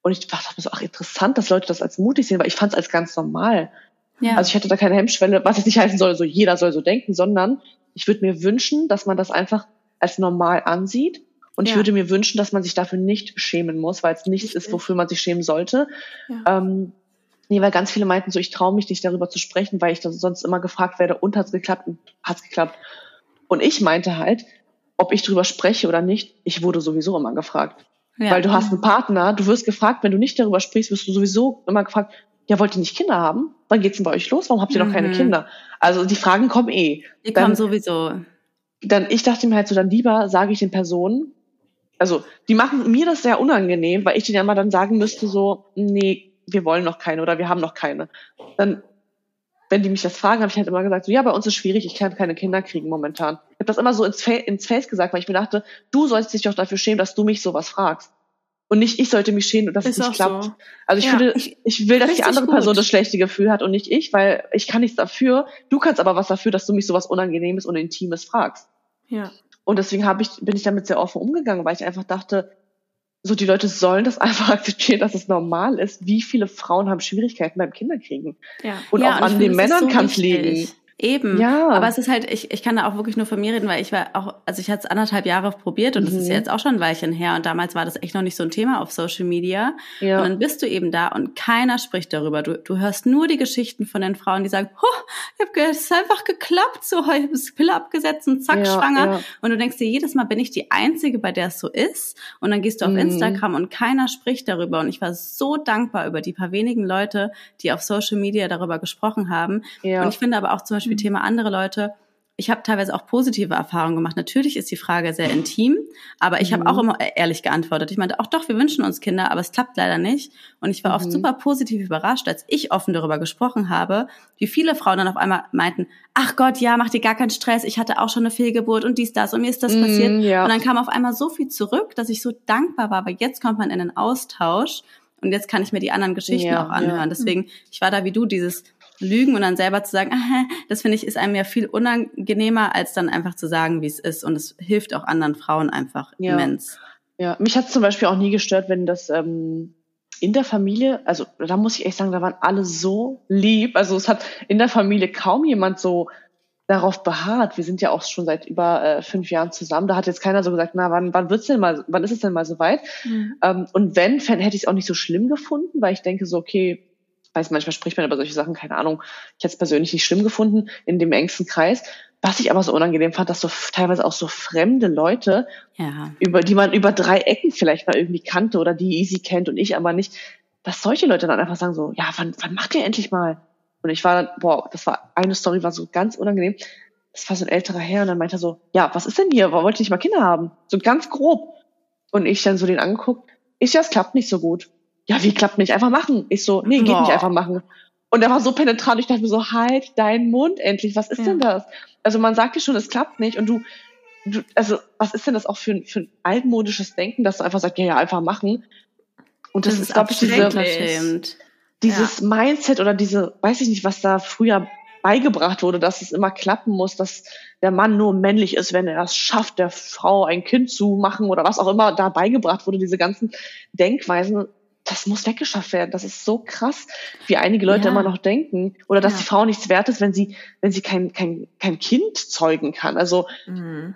Und ich dachte mir so, ach, interessant, dass Leute das als mutig sehen, weil ich fand es als ganz normal. Ja. Also ich hätte da keine Hemmschwelle, was jetzt nicht heißen soll, so jeder soll so denken, sondern ich würde mir wünschen, dass man das einfach als normal ansieht und ja. ich würde mir wünschen, dass man sich dafür nicht schämen muss, weil es nichts ist, wofür man sich schämen sollte. Ja. Ähm, nee, weil ganz viele meinten so, ich traue mich nicht darüber zu sprechen, weil ich sonst immer gefragt werde und hat's geklappt und hat's geklappt. Und ich meinte halt, ob ich darüber spreche oder nicht, ich wurde sowieso immer gefragt. Ja. Weil du hast einen Partner, du wirst gefragt, wenn du nicht darüber sprichst, wirst du sowieso immer gefragt, ja, wollt ihr nicht Kinder haben? Wann geht's denn bei euch los? Warum habt ihr mhm. noch keine. Kinder? Also die Fragen kommen eh. Die dann, kommen sowieso. Dann, ich dachte mir halt so, dann lieber sage ich den Personen, also die machen mir das sehr unangenehm, weil ich denen ja mal dann sagen müsste so, nee, wir wollen noch keine oder wir haben noch keine. Dann wenn die mich das fragen, habe ich halt immer gesagt, so, ja, bei uns ist schwierig, ich kann keine Kinder kriegen momentan. Ich habe das immer so ins, Fa ins Face gesagt, weil ich mir dachte, du sollst dich doch dafür schämen, dass du mich sowas fragst. Und nicht ich sollte mich schämen, dass ist es nicht klappt. So. Also ich ja, finde, ich, ich will, dass die andere gut. Person das schlechte Gefühl hat und nicht ich, weil ich kann nichts dafür. Du kannst aber was dafür, dass du mich sowas Unangenehmes und Intimes fragst. Ja. Und deswegen habe ich, bin ich damit sehr offen umgegangen, weil ich einfach dachte, so die Leute sollen das einfach akzeptieren, dass es normal ist. Wie viele Frauen haben Schwierigkeiten beim Kinderkriegen? Ja. Und ja, auch an den Männern so kann es liegen. Eben. Ja. Aber es ist halt, ich, ich kann da auch wirklich nur von mir reden, weil ich war auch, also ich hatte es anderthalb Jahre probiert und mhm. das ist ja mhm. jetzt auch schon ein Weilchen her und damals war das echt noch nicht so ein Thema auf Social Media. Ja. Und dann bist du eben da und keiner spricht darüber. Du, du hörst nur die Geschichten von den Frauen, die sagen, oh, ich hab, es ist einfach geklappt, so, ich habe das Pille abgesetzt und zack, ja, schwanger. Ja. Und du denkst dir, jedes Mal bin ich die Einzige, bei der es so ist. Und dann gehst du auf mhm. Instagram und keiner spricht darüber. Und ich war so dankbar über die paar wenigen Leute, die auf Social Media darüber gesprochen haben. Ja. Und ich finde aber auch zum Beispiel Beispiel Thema andere Leute. Ich habe teilweise auch positive Erfahrungen gemacht. Natürlich ist die Frage sehr intim, aber ich mhm. habe auch immer ehrlich geantwortet. Ich meinte auch doch, wir wünschen uns Kinder, aber es klappt leider nicht. Und ich war mhm. oft super positiv überrascht, als ich offen darüber gesprochen habe, wie viele Frauen dann auf einmal meinten, ach Gott, ja, mach dir gar keinen Stress, ich hatte auch schon eine Fehlgeburt und dies, das und mir ist das mhm, passiert. Ja. Und dann kam auf einmal so viel zurück, dass ich so dankbar war, weil jetzt kommt man in den Austausch und jetzt kann ich mir die anderen Geschichten ja, auch anhören. Ja. Deswegen, ich war da wie du, dieses lügen und dann selber zu sagen, ah, das finde ich ist einem ja viel unangenehmer, als dann einfach zu sagen, wie es ist. Und es hilft auch anderen Frauen einfach ja. immens. Ja, mich hat es zum Beispiel auch nie gestört, wenn das ähm, in der Familie, also da muss ich echt sagen, da waren alle so lieb. Also es hat in der Familie kaum jemand so darauf beharrt. Wir sind ja auch schon seit über äh, fünf Jahren zusammen. Da hat jetzt keiner so gesagt, na, wann, wann wird's denn mal, wann ist es denn mal so weit? Mhm. Ähm, und wenn, hätte ich es auch nicht so schlimm gefunden, weil ich denke so, okay, weiß, manchmal spricht man über solche Sachen, keine Ahnung. Ich hätte es persönlich nicht schlimm gefunden in dem engsten Kreis. Was ich aber so unangenehm fand, dass so teilweise auch so fremde Leute, ja. über die man über drei Ecken vielleicht mal irgendwie kannte oder die easy kennt und ich aber nicht, dass solche Leute dann einfach sagen so, ja, wann, wann macht ihr endlich mal? Und ich war dann, boah, das war, eine Story war so ganz unangenehm. Das war so ein älterer Herr und dann meinte er so, ja, was ist denn hier? Wollt ihr nicht mal Kinder haben? So ganz grob. Und ich dann so den angeguckt, ich, ja, es klappt nicht so gut ja, wie klappt nicht? Einfach machen. Ich so, nee, geht Boah. nicht einfach machen. Und er war so penetrant, ich dachte mir so, halt deinen Mund endlich, was ist ja. denn das? Also man sagt dir schon, es klappt nicht und du, du, also was ist denn das auch für ein, für ein altmodisches Denken, dass du einfach sagst, ja, ja, einfach machen. Und das, das ist, glaube ich, diese, dieses ja. Mindset oder diese, weiß ich nicht, was da früher beigebracht wurde, dass es immer klappen muss, dass der Mann nur männlich ist, wenn er es schafft, der Frau ein Kind zu machen oder was auch immer da beigebracht wurde, diese ganzen Denkweisen, das muss weggeschafft werden. Das ist so krass, wie einige Leute ja. immer noch denken. Oder dass ja. die Frau nichts wert ist, wenn sie, wenn sie kein, kein, kein Kind zeugen kann. Also mhm.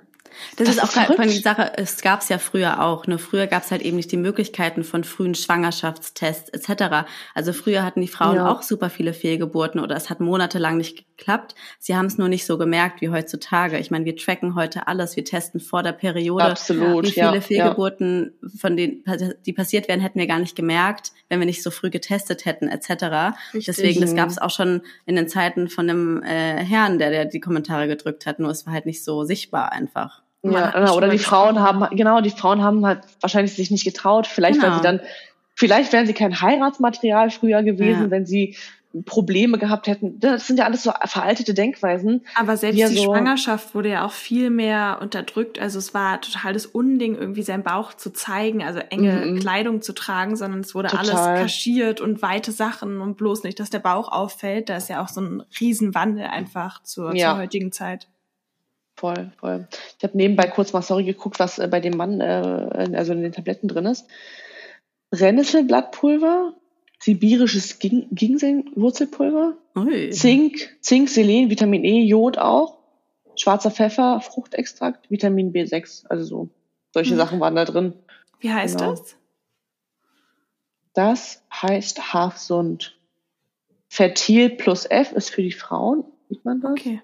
Das, das, ist auch verrückt. die Sache, es gab es ja früher auch. Nur früher gab es halt eben nicht die Möglichkeiten von frühen Schwangerschaftstests etc. Also früher hatten die Frauen ja. auch super viele Fehlgeburten oder es hat monatelang nicht geklappt. Sie haben es nur nicht so gemerkt wie heutzutage. Ich meine, wir tracken heute alles. Wir testen vor der Periode, Absolut, wie viele ja, Fehlgeburten, ja. von denen die passiert werden, hätten wir gar nicht gemerkt, wenn wir nicht so früh getestet hätten etc. Deswegen, das gab es auch schon in den Zeiten von dem äh, Herrn, der, der die Kommentare gedrückt hat. Nur es war halt nicht so sichtbar einfach. Ja, genau. oder die Frauen haben, genau, die Frauen haben halt wahrscheinlich sich nicht getraut. Vielleicht, genau. weil sie dann, vielleicht wären sie kein Heiratsmaterial früher gewesen, ja. wenn sie Probleme gehabt hätten. Das sind ja alles so veraltete Denkweisen. Aber selbst die, die so Schwangerschaft wurde ja auch viel mehr unterdrückt. Also es war total das Unding, irgendwie seinen Bauch zu zeigen, also enge mhm. Kleidung zu tragen, sondern es wurde total. alles kaschiert und weite Sachen und bloß nicht, dass der Bauch auffällt. Da ist ja auch so ein Riesenwandel einfach zur, ja. zur heutigen Zeit. Voll, voll. Ich habe nebenbei kurz mal sorry geguckt, was äh, bei dem Mann, äh, also in den Tabletten drin ist. Brennnesselblattpulver, sibirisches Ging Ginseng-Wurzelpulver, Zink, Zink, Selen, Vitamin E, Jod auch, schwarzer Pfeffer, Fruchtextrakt, Vitamin B6, also so solche hm. Sachen waren da drin. Wie heißt genau. das? Das heißt Hafsund. Fertil plus F ist für die Frauen, sieht man das? Okay.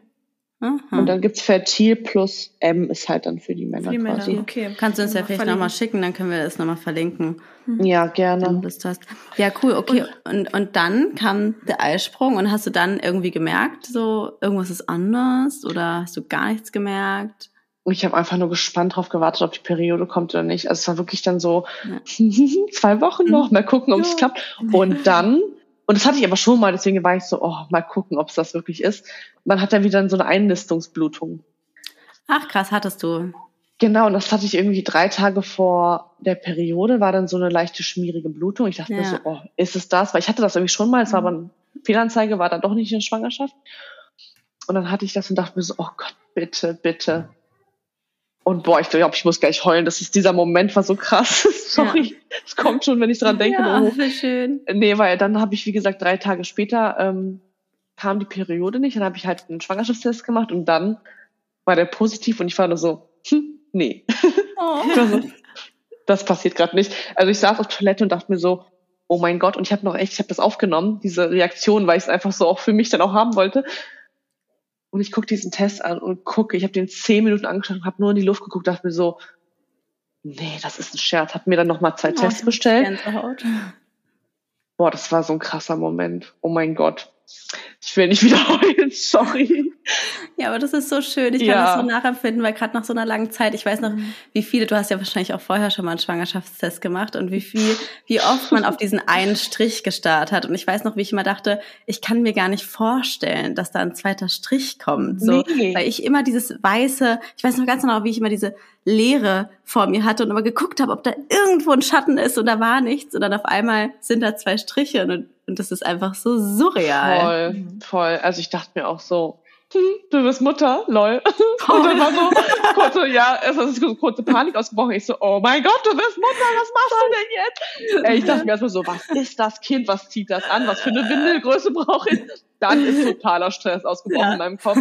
Aha. Und dann gibt's Fertil plus M ist halt dann für die Männer, für die quasi. Männer. Okay. Kannst du uns ja vielleicht nochmal schicken, dann können wir das nochmal verlinken. Hm. Ja, gerne. Ja, cool, okay. Und, und dann kam der Eisprung und hast du dann irgendwie gemerkt, so irgendwas ist anders oder hast du gar nichts gemerkt? ich habe einfach nur gespannt drauf gewartet, ob die Periode kommt oder nicht. Also es war wirklich dann so ja. zwei Wochen noch, mal gucken, ob es klappt. Und dann und das hatte ich aber schon mal, deswegen war ich so, oh, mal gucken, ob es das wirklich ist. Man hat dann wieder so eine Einnistungsblutung. Ach, krass, hattest du. Genau, und das hatte ich irgendwie drei Tage vor der Periode, war dann so eine leichte schmierige Blutung. Ich dachte ja. mir so, oh, ist es das? Weil ich hatte das irgendwie schon mal, es war mhm. aber eine Fehlanzeige, war dann doch nicht eine Schwangerschaft. Und dann hatte ich das und dachte mir so, oh Gott, bitte, bitte. Und boah, ich glaube, ich muss gleich heulen. Das ist dieser Moment, war so krass. Sorry, es ja. kommt schon, wenn ich dran denke. Ja, oh. schön. Nee, weil dann habe ich, wie gesagt, drei Tage später ähm, kam die Periode nicht. Dann habe ich halt einen Schwangerschaftstest gemacht und dann war der positiv und ich war nur so, hm, nee. Oh. das passiert gerade nicht. Also ich saß auf Toilette und dachte mir so, oh mein Gott, und ich habe noch echt, ich habe das aufgenommen, diese Reaktion, weil ich es einfach so auch für mich dann auch haben wollte. Und ich gucke diesen Test an und gucke, ich habe den zehn Minuten angeschaut und habe nur in die Luft geguckt, dachte mir so, nee, das ist ein Scherz. Hab mir dann nochmal zwei oh, Tests bestellt. Boah, das war so ein krasser Moment. Oh mein Gott. Ich will nicht wieder heulen, sorry. Ja, aber das ist so schön. Ich kann ja. das so nachempfinden, weil gerade nach so einer langen Zeit, ich weiß noch, mhm. wie viele, du hast ja wahrscheinlich auch vorher schon mal einen Schwangerschaftstest gemacht und wie viel, wie oft man auf diesen einen Strich gestarrt hat. Und ich weiß noch, wie ich immer dachte, ich kann mir gar nicht vorstellen, dass da ein zweiter Strich kommt. So, nee. weil ich immer dieses weiße, ich weiß noch ganz genau, wie ich immer diese Leere vor mir hatte und immer geguckt habe, ob da irgendwo ein Schatten ist und da war nichts. Und dann auf einmal sind da zwei Striche und, und das ist einfach so surreal. Voll, voll. Also ich dachte mir auch so, du bist Mutter, lol. Und dann war so kurze, ja, es ist so kurze Panik ausgebrochen. Ich so, oh mein Gott, du bist Mutter, was machst du denn jetzt? Ey, ich dachte mir erstmal so, was ist das Kind, was zieht das an, was für eine Windelgröße brauche ich? Dann ist totaler Stress ausgebrochen ja. in meinem Kopf.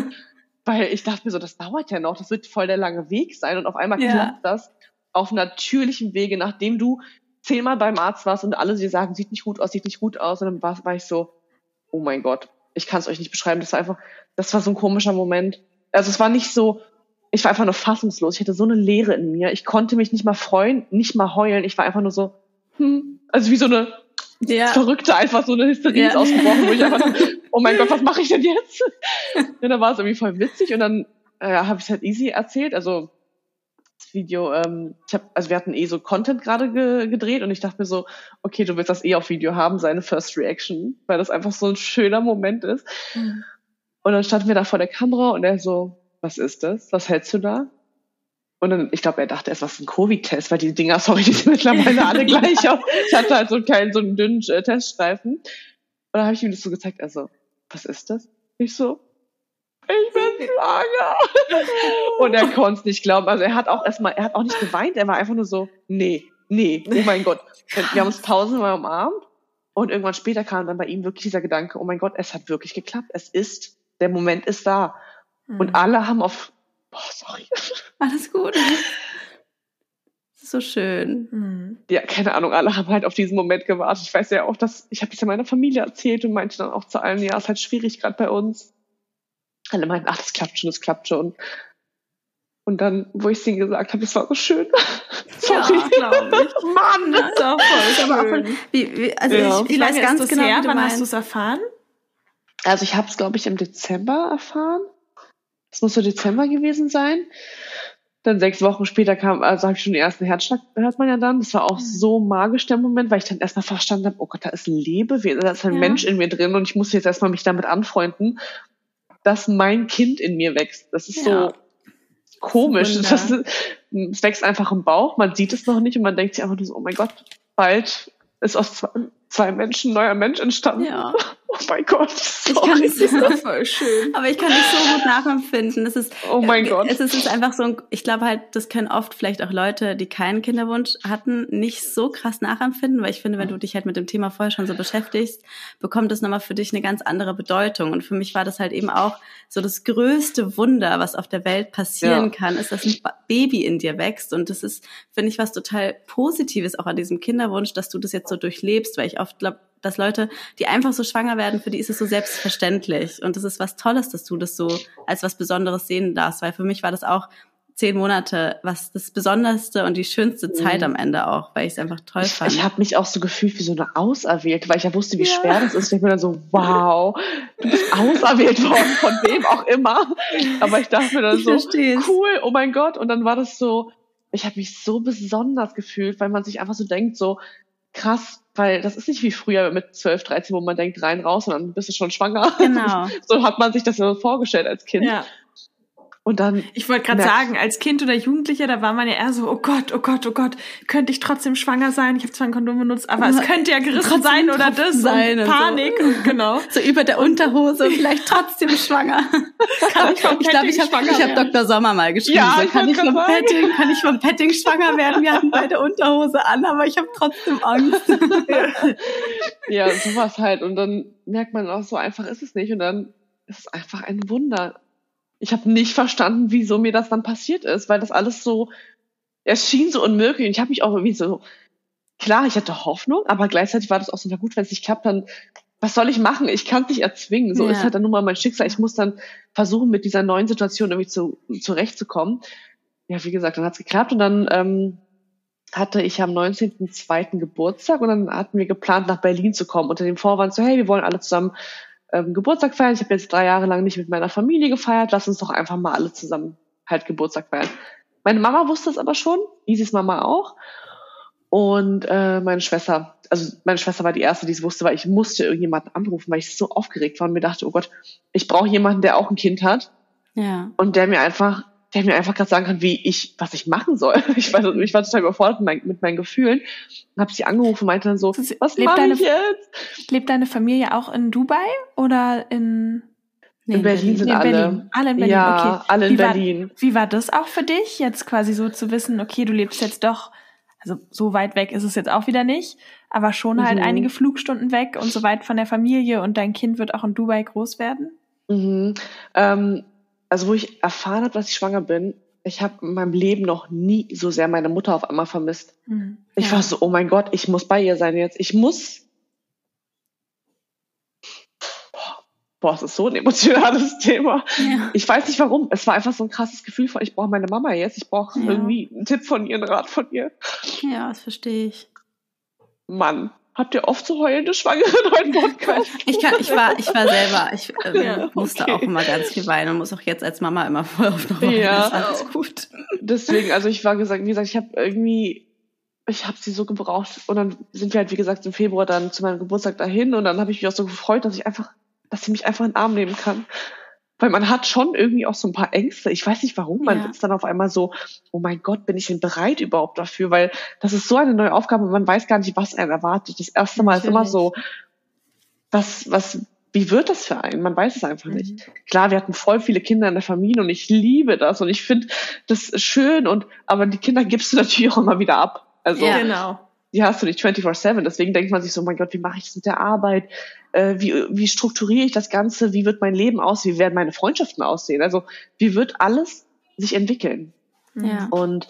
Weil ich dachte mir so, das dauert ja noch, das wird voll der lange Weg sein. Und auf einmal ja. klappt das auf natürlichem Wege, nachdem du zehnmal beim Arzt warst und alle dir sagen, sieht nicht gut aus, sieht nicht gut aus. Und dann war, war ich so, oh mein Gott, ich kann es euch nicht beschreiben. Das war einfach, das war so ein komischer Moment. Also es war nicht so, ich war einfach nur fassungslos. Ich hatte so eine Leere in mir. Ich konnte mich nicht mal freuen, nicht mal heulen. Ich war einfach nur so, hm, also wie so eine ja. Verrückte, einfach so eine Hysterie ja. ist ausgebrochen, wo ich einfach, oh mein Gott, was mache ich denn jetzt? ja, dann war es irgendwie voll witzig und dann äh, habe ich es halt easy erzählt. Also Video, ähm, ich habe, also wir hatten eh so Content gerade ge gedreht und ich dachte mir so, okay, du willst das eh auf Video haben, seine First Reaction, weil das einfach so ein schöner Moment ist. Mhm. Und dann standen wir da vor der Kamera und er so, was ist das? Was hältst du da? Und dann, ich glaube, er dachte erst, was ist ein Covid-Test, weil die Dinger, sorry, die sind mittlerweile alle gleich aus. Ich hatte halt so einen kleinen, so einen dünnen äh, Teststreifen. Und dann habe ich ihm das so gezeigt, also, was ist das? Ich so, ich bin schwanger. Und er konnte es nicht glauben. Also er hat auch erstmal, er hat auch nicht geweint, er war einfach nur so, nee, nee, oh mein Gott. Und wir haben uns tausendmal umarmt. Und irgendwann später kam dann bei ihm wirklich dieser Gedanke, oh mein Gott, es hat wirklich geklappt. Es ist, der Moment ist da. Mhm. Und alle haben auf, boah, sorry. Alles gut. so schön. Mhm. Ja, keine Ahnung, alle haben halt auf diesen Moment gewartet. Ich weiß ja auch, dass, ich habe das ja meiner Familie erzählt und meinte dann auch zu allen, ja, ist halt schwierig gerade bei uns alle meinten, ach, das klappt schon, das klappt schon. Und dann, wo ich ihnen gesagt habe, es war so schön. Sorry. Ja, ich. Mann, das ist auch voll schön. Wie, wie, also ja. ich, ich weiß ganz genau, her? wann hast du es erfahren? Also ich habe es, glaube ich, im Dezember erfahren. Es muss so Dezember gewesen sein. Dann sechs Wochen später kam, also habe ich schon den ersten Herzschlag, hört man ja dann. Das war auch mhm. so magisch der Moment, weil ich dann erstmal verstanden habe, oh Gott, da ist ein Lebewesen, da ist ein ja. Mensch in mir drin und ich muss jetzt erstmal mich damit anfreunden dass mein Kind in mir wächst. Das ist ja. so komisch. Das, es wächst einfach im Bauch, man sieht es noch nicht und man denkt sich einfach nur so, oh mein Gott, bald ist aus zwei, zwei Menschen ein neuer Mensch entstanden. Ja. Oh mein Gott. Sorry. Ich kann das voll schön. Aber ich kann nicht so gut nachempfinden. Es ist, oh mein Gott. Es ist, es ist einfach so, ein, ich glaube halt, das können oft vielleicht auch Leute, die keinen Kinderwunsch hatten, nicht so krass nachempfinden, weil ich finde, wenn du dich halt mit dem Thema vorher schon so beschäftigst, bekommt das nochmal für dich eine ganz andere Bedeutung. Und für mich war das halt eben auch so das größte Wunder, was auf der Welt passieren ja. kann, ist, dass ein Baby in dir wächst. Und das ist, finde ich, was total Positives auch an diesem Kinderwunsch, dass du das jetzt so durchlebst, weil ich oft glaube, dass Leute, die einfach so schwanger werden, für die ist es so selbstverständlich. Und das ist was Tolles, dass du das so als was Besonderes sehen darfst, weil für mich war das auch zehn Monate, was das Besonderste und die schönste Zeit mhm. am Ende auch, weil ich es einfach toll ich, fand. Ich habe mich auch so gefühlt wie so eine Auserwählte, weil ich ja wusste, wie ja. schwer das ist. Ich bin dann so, wow, du bist auserwählt worden, von wem auch immer. Aber ich dachte mir dann ich so, versteh's. cool, oh mein Gott. Und dann war das so, ich habe mich so besonders gefühlt, weil man sich einfach so denkt, so, krass, weil das ist nicht wie früher mit 12, 13, wo man denkt, rein, raus und dann bist du schon schwanger. Genau. so hat man sich das ja vorgestellt als Kind. Ja. Und dann. Ich wollte gerade sagen, als Kind oder Jugendlicher, da war man ja eher so, oh Gott, oh Gott, oh Gott, könnte ich trotzdem schwanger sein? Ich habe zwar ein Kondom benutzt, aber es könnte ja gerissen sein oder das sein. Und Panik, und so. genau. So über der Unterhose, vielleicht trotzdem schwanger. kann ich ich glaube, ich habe hab Dr. Sommer mal geschrieben. Ja, so, kann, ich vom Petting, kann ich vom Petting schwanger werden? Wir hatten beide Unterhose an, aber ich habe trotzdem Angst. ja, sowas halt. Und dann merkt man auch, so einfach ist es nicht. Und dann ist es einfach ein Wunder ich habe nicht verstanden, wieso mir das dann passiert ist, weil das alles so, es schien so unmöglich. Und ich habe mich auch irgendwie so, klar, ich hatte Hoffnung, aber gleichzeitig war das auch so, na gut, wenn es nicht klappt, dann was soll ich machen? Ich kann es nicht erzwingen. So ja. ist halt dann nun mal mein Schicksal. Ich muss dann versuchen, mit dieser neuen Situation irgendwie zu, zurechtzukommen. Ja, wie gesagt, dann hat's geklappt und dann ähm, hatte ich am 19.02. Geburtstag und dann hatten wir geplant, nach Berlin zu kommen unter dem Vorwand so, hey, wir wollen alle zusammen ähm, Geburtstag feiern. Ich habe jetzt drei Jahre lang nicht mit meiner Familie gefeiert. Lass uns doch einfach mal alle zusammen halt Geburtstag feiern. Meine Mama wusste es aber schon, Isis Mama auch. Und äh, meine Schwester, also meine Schwester war die erste, die es wusste, weil ich musste irgendjemanden anrufen, weil ich so aufgeregt war und mir dachte, oh Gott, ich brauche jemanden, der auch ein Kind hat. Ja. Und der mir einfach der mir einfach gerade sagen kann, wie ich, was ich machen soll. Ich war, ich war total überfordert mit, mein, mit meinen Gefühlen. Habe sie angerufen, meinte dann so, was mache ich jetzt? Lebt deine Familie auch in Dubai oder in Nee, in Berlin, Berlin sind nee, alle. Berlin. Alle in Berlin, ja, okay. alle in wie Berlin. War, wie war das auch für dich, jetzt quasi so zu wissen, okay, du lebst jetzt doch, also so weit weg ist es jetzt auch wieder nicht, aber schon halt mhm. einige Flugstunden weg und so weit von der Familie und dein Kind wird auch in Dubai groß werden? Mhm. Ähm, also wo ich erfahren habe, dass ich schwanger bin, ich habe in meinem Leben noch nie so sehr meine Mutter auf einmal vermisst. Mhm. Ich ja. war so, oh mein Gott, ich muss bei ihr sein jetzt. Ich muss. Boah, es ist so ein emotionales Thema. Ja. Ich weiß nicht warum. Es war einfach so ein krasses Gefühl von, ich brauche meine Mama jetzt. Ich brauche ja. irgendwie einen Tipp von ihr, einen Rat von ihr. Ja, das verstehe ich. Mann. Habt ihr oft so heulende Schwangere in eurem Podcast? Ich, kann, ich, war, ich war selber, ich äh, ja, okay. musste auch immer ganz viel weinen und muss auch jetzt als Mama immer voll auf noch weinen. Ja, alles gut. Deswegen, also ich war gesagt, wie gesagt, ich habe irgendwie, ich habe sie so gebraucht und dann sind wir halt, wie gesagt, im Februar dann zu meinem Geburtstag dahin und dann habe ich mich auch so gefreut, dass ich einfach, dass sie mich einfach in den Arm nehmen kann weil man hat schon irgendwie auch so ein paar Ängste. Ich weiß nicht warum, man ja. ist dann auf einmal so, oh mein Gott, bin ich denn bereit überhaupt dafür? Weil das ist so eine neue Aufgabe, man weiß gar nicht, was einen erwartet. Das erste Mal Natürlich. ist immer so, was, was, wie wird das für einen? Man weiß es einfach mhm. nicht. Klar, wir hatten voll viele Kinder in der Familie und ich liebe das und ich finde das schön und, aber die Kinder gibst du natürlich auch immer wieder ab. Also, ja, genau die hast du nicht 24-7. Deswegen denkt man sich so, mein Gott, wie mache ich das mit der Arbeit? Äh, wie, wie strukturiere ich das Ganze? Wie wird mein Leben aussehen? Wie werden meine Freundschaften aussehen? Also wie wird alles sich entwickeln? Ja. Und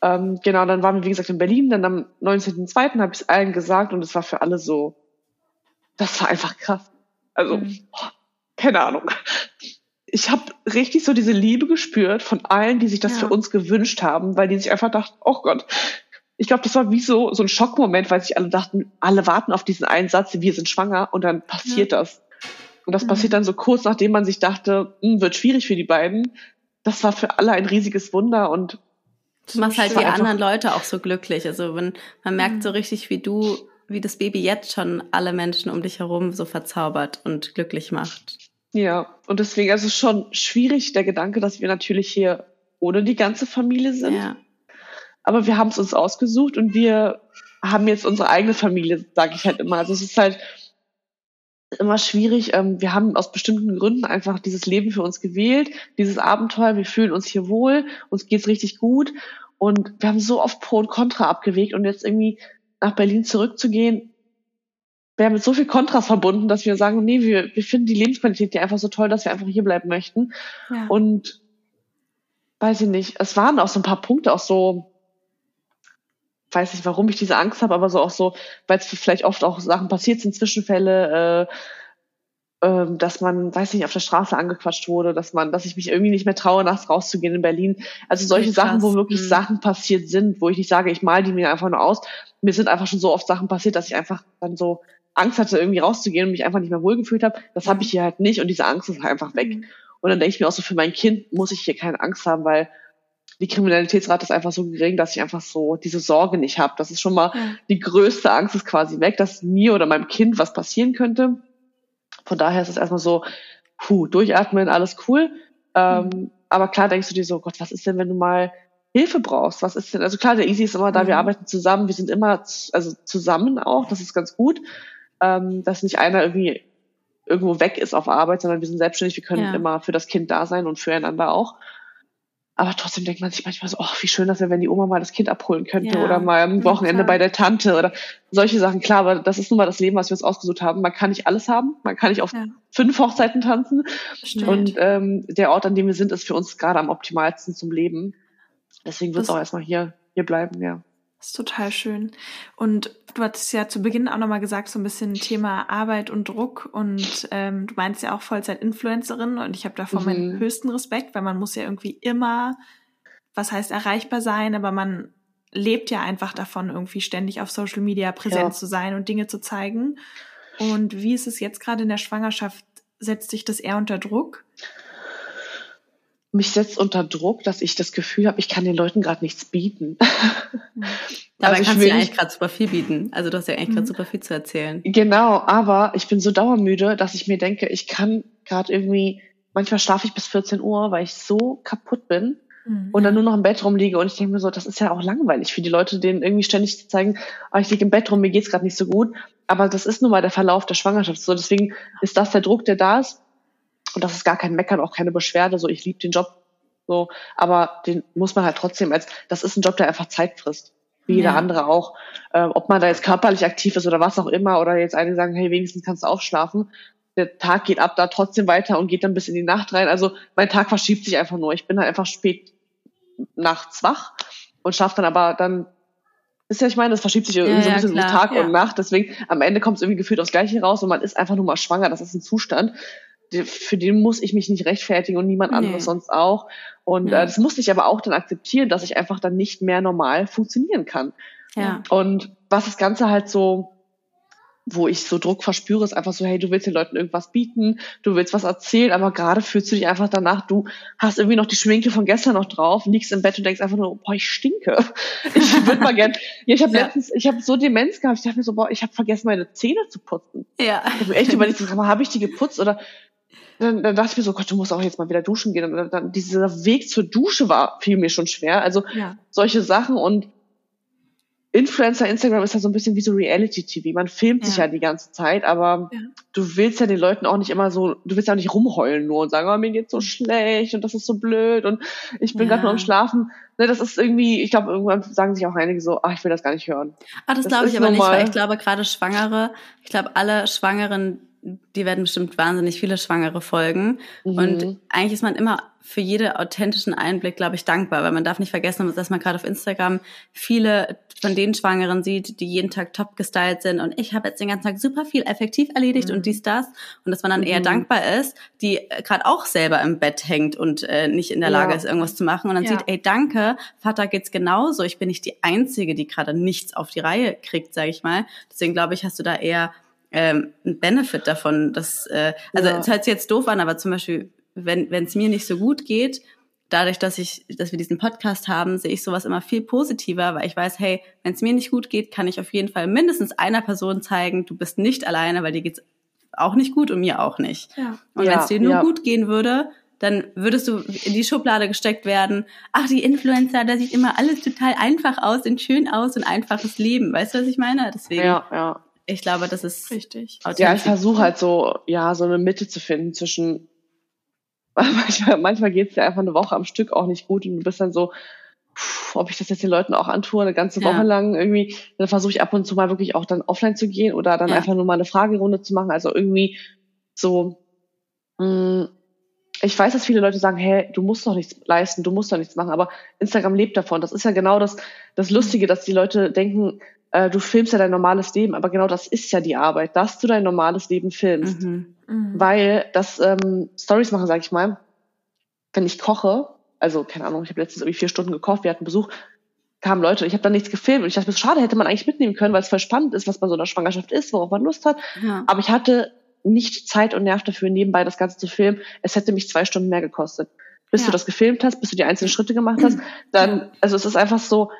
ähm, genau, dann waren wir, wie gesagt, in Berlin. Dann am 19.02. habe ich es allen gesagt und es war für alle so, das war einfach krass. Also, mhm. oh, keine Ahnung. Ich habe richtig so diese Liebe gespürt von allen, die sich das ja. für uns gewünscht haben, weil die sich einfach dachten, oh Gott, ich glaube, das war wie so, so ein Schockmoment, weil sich alle dachten, alle warten auf diesen einen Satz, wir sind schwanger und dann passiert ja. das. Und das mhm. passiert dann so kurz, nachdem man sich dachte, hm, wird schwierig für die beiden. Das war für alle ein riesiges Wunder und Du machst halt die anderen Leute auch so glücklich. Also wenn man merkt mhm. so richtig, wie du, wie das Baby jetzt schon alle Menschen um dich herum so verzaubert und glücklich macht. Ja, und deswegen, also schon schwierig der Gedanke, dass wir natürlich hier ohne die ganze Familie sind. Ja. Aber wir haben es uns ausgesucht und wir haben jetzt unsere eigene Familie, sage ich halt immer. Also es ist halt immer schwierig. Ähm, wir haben aus bestimmten Gründen einfach dieses Leben für uns gewählt, dieses Abenteuer. Wir fühlen uns hier wohl, uns geht's richtig gut und wir haben so oft Pro und Contra abgewegt und jetzt irgendwie nach Berlin zurückzugehen, wäre mit so viel Kontras verbunden, dass wir sagen, nee, wir, wir finden die Lebensqualität hier einfach so toll, dass wir einfach hier bleiben möchten. Ja. Und weiß ich nicht, es waren auch so ein paar Punkte, auch so weiß nicht, warum ich diese Angst habe, aber so auch so, weil es vielleicht oft auch Sachen passiert sind, Zwischenfälle, äh, äh, dass man, weiß nicht, auf der Straße angequatscht wurde, dass man, dass ich mich irgendwie nicht mehr traue, nachts rauszugehen in Berlin. Also solche Krass. Sachen, wo wirklich mhm. Sachen passiert sind, wo ich nicht sage, ich mal die mir einfach nur aus. Mir sind einfach schon so oft Sachen passiert, dass ich einfach dann so Angst hatte, irgendwie rauszugehen und mich einfach nicht mehr wohlgefühlt habe. Das habe ich hier halt nicht und diese Angst ist halt einfach weg. Mhm. Und dann denke ich mir auch so, für mein Kind muss ich hier keine Angst haben, weil die Kriminalitätsrate ist einfach so gering, dass ich einfach so diese Sorge nicht habe. Das ist schon mal ja. die größte Angst ist quasi weg, dass mir oder meinem Kind was passieren könnte. Von daher ist es erstmal so, puh, durchatmen, alles cool. Ähm, mhm. Aber klar denkst du dir so, Gott, was ist denn, wenn du mal Hilfe brauchst? Was ist denn? Also klar, der Easy ist immer da, mhm. wir arbeiten zusammen, wir sind immer also zusammen auch, das ist ganz gut, ähm, dass nicht einer irgendwie irgendwo weg ist auf Arbeit, sondern wir sind selbstständig, wir können ja. immer für das Kind da sein und füreinander auch. Aber trotzdem denkt man sich manchmal so, oh, wie schön das wäre, wenn die Oma mal das Kind abholen könnte ja, oder mal am Wochenende bei der Tante oder solche Sachen. Klar, aber das ist nun mal das Leben, was wir uns ausgesucht haben. Man kann nicht alles haben. Man kann nicht auf ja. fünf Hochzeiten tanzen. Stimmt. Und ähm, der Ort, an dem wir sind, ist für uns gerade am optimalsten zum Leben. Deswegen wird es auch erstmal hier, hier bleiben, ja. Das ist total schön. Und du hattest ja zu Beginn auch nochmal gesagt, so ein bisschen Thema Arbeit und Druck. Und ähm, du meinst ja auch Vollzeit-Influencerin und ich habe davor mhm. meinen höchsten Respekt, weil man muss ja irgendwie immer, was heißt erreichbar sein, aber man lebt ja einfach davon, irgendwie ständig auf Social Media präsent ja. zu sein und Dinge zu zeigen. Und wie ist es jetzt gerade in der Schwangerschaft? Setzt sich das eher unter Druck? Mich setzt unter Druck, dass ich das Gefühl habe, ich kann den Leuten gerade nichts bieten. Dabei also kannst du ja eigentlich gerade super viel bieten. Also du hast ja eigentlich mhm. gerade super viel zu erzählen. Genau, aber ich bin so dauermüde, dass ich mir denke, ich kann gerade irgendwie, manchmal schlafe ich bis 14 Uhr, weil ich so kaputt bin mhm. und dann nur noch im Bett rumliege und ich denke mir so, das ist ja auch langweilig für die Leute, denen irgendwie ständig zu zeigen, oh, ich liege im Bett rum, mir geht's gerade nicht so gut. Aber das ist nun mal der Verlauf der Schwangerschaft. So, deswegen ist das der Druck, der da ist und das ist gar kein Meckern, auch keine Beschwerde. So, ich liebe den Job. So, aber den muss man halt trotzdem als, das ist ein Job, der einfach Zeit frisst. Wie jeder ja. andere auch. Äh, ob man da jetzt körperlich aktiv ist oder was auch immer, oder jetzt einige sagen, hey, wenigstens kannst du aufschlafen. Der Tag geht ab da trotzdem weiter und geht dann bis in die Nacht rein. Also mein Tag verschiebt sich einfach nur. Ich bin halt einfach spät nachts wach und schaffe dann aber dann ist ja, ich meine, das verschiebt sich irgendwie ja, so ein bisschen ja, Tag ja. und Nacht. Deswegen am Ende kommt es irgendwie gefühlt aufs Gleiche raus und man ist einfach nur mal schwanger. Das ist ein Zustand, für den muss ich mich nicht rechtfertigen und niemand anderes nee. sonst auch. Und ja. äh, das musste ich aber auch dann akzeptieren, dass ich einfach dann nicht mehr normal funktionieren kann. Ja. Und was das Ganze halt so wo ich so Druck verspüre, ist einfach so, hey, du willst den Leuten irgendwas bieten, du willst was erzählen, aber gerade fühlst du dich einfach danach, du hast irgendwie noch die Schminke von gestern noch drauf, liegst im Bett und denkst einfach nur, boah, ich stinke. Ich würde mal gern, ja, ich habe ja. letztens, ich habe so Demenz gehabt, ich dachte mir so, boah, ich habe vergessen, meine Zähne zu putzen. Ja. Ich habe echt überlegt, habe ich die geputzt oder dann, dann dachte ich mir so, Gott, du musst auch jetzt mal wieder duschen gehen. Und dann, dann dieser Weg zur Dusche war, fiel mir schon schwer. Also ja. solche Sachen und Influencer, Instagram ist ja so ein bisschen wie so Reality-TV. Man filmt ja. sich ja die ganze Zeit, aber ja. du willst ja den Leuten auch nicht immer so, du willst ja auch nicht rumheulen nur und sagen, oh, mir geht's so schlecht und das ist so blöd und ich bin ja. gerade nur am Schlafen. Ne, das ist irgendwie, ich glaube, irgendwann sagen sich auch einige so, ach, ich will das gar nicht hören. Ah, das, das glaube ich aber nicht, weil ich glaube, gerade Schwangere, ich glaube, alle Schwangeren die werden bestimmt wahnsinnig viele Schwangere folgen. Mhm. Und eigentlich ist man immer für jeden authentischen Einblick, glaube ich, dankbar, weil man darf nicht vergessen, dass man gerade auf Instagram viele von den Schwangeren sieht, die jeden Tag top gestylt sind und ich habe jetzt den ganzen Tag super viel effektiv erledigt mhm. und dies, das. Und dass man dann mhm. eher dankbar ist, die äh, gerade auch selber im Bett hängt und äh, nicht in der Lage ja. ist, irgendwas zu machen. Und dann ja. sieht, ey, danke, Vater geht's genauso. Ich bin nicht die Einzige, die gerade nichts auf die Reihe kriegt, sage ich mal. Deswegen glaube ich, hast du da eher ähm, ein Benefit davon. Dass, äh, also es ja. hört sich jetzt doof an, aber zum Beispiel, wenn es mir nicht so gut geht, dadurch, dass ich, dass wir diesen Podcast haben, sehe ich sowas immer viel positiver, weil ich weiß, hey, wenn es mir nicht gut geht, kann ich auf jeden Fall mindestens einer Person zeigen, du bist nicht alleine, weil dir geht's auch nicht gut und mir auch nicht. Ja. Und ja, wenn es dir nur ja. gut gehen würde, dann würdest du in die Schublade gesteckt werden. Ach, die Influencer, da sieht immer alles total einfach aus und schön aus und einfaches Leben. Weißt du, was ich meine? Deswegen. Ja, ja ich glaube, das ist richtig. Ja, ich versuche halt so, ja, so eine Mitte zu finden zwischen, manchmal, manchmal geht es dir einfach eine Woche am Stück auch nicht gut und du bist dann so, pff, ob ich das jetzt den Leuten auch antue, eine ganze Woche ja. lang irgendwie, dann versuche ich ab und zu mal wirklich auch dann offline zu gehen oder dann ja. einfach nur mal eine Fragerunde zu machen. Also irgendwie so, mh, mm, ich weiß, dass viele Leute sagen, hey, du musst doch nichts leisten, du musst doch nichts machen, aber Instagram lebt davon. Das ist ja genau das, das Lustige, dass die Leute denken, äh, du filmst ja dein normales Leben, aber genau das ist ja die Arbeit, dass du dein normales Leben filmst. Mhm. Mhm. Weil das ähm, Stories machen, sag ich mal, wenn ich koche, also keine Ahnung, ich habe letztens irgendwie vier Stunden gekocht, wir hatten Besuch, kamen Leute, ich habe da nichts gefilmt und ich dachte mir, schade, hätte man eigentlich mitnehmen können, weil es voll spannend ist, was bei so einer Schwangerschaft ist, worauf man Lust hat. Ja. Aber ich hatte nicht Zeit und Nerv dafür, nebenbei das Ganze zu filmen. Es hätte mich zwei Stunden mehr gekostet. bis ja. du das gefilmt hast, bis du die einzelnen Schritte gemacht hast, dann, also es ist einfach so,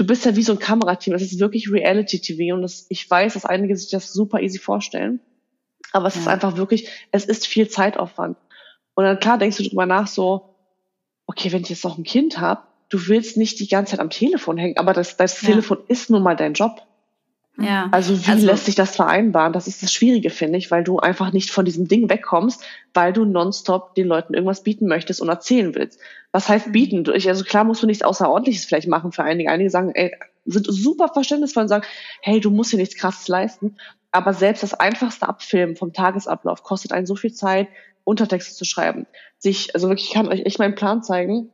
du bist ja wie so ein Kamerateam. Es ist wirklich Reality-TV und das, ich weiß, dass einige sich das super easy vorstellen. Aber es ja. ist einfach wirklich, es ist viel Zeitaufwand. Und dann klar denkst du drüber nach so, okay, wenn ich jetzt noch ein Kind habe, du willst nicht die ganze Zeit am Telefon hängen, aber das, das ja. Telefon ist nun mal dein Job. Ja. Also wie also, lässt sich das vereinbaren? Das ist das Schwierige, finde ich, weil du einfach nicht von diesem Ding wegkommst, weil du nonstop den Leuten irgendwas bieten möchtest und erzählen willst. Was heißt bieten? Also klar musst du nichts Außerordentliches vielleicht machen für einige. Einige sagen, ey, sind super verständnisvoll und sagen, hey, du musst dir nichts krasses leisten. Aber selbst das einfachste Abfilmen vom Tagesablauf kostet einen so viel Zeit, Untertexte zu schreiben. Sich, also wirklich, ich kann euch echt meinen Plan zeigen.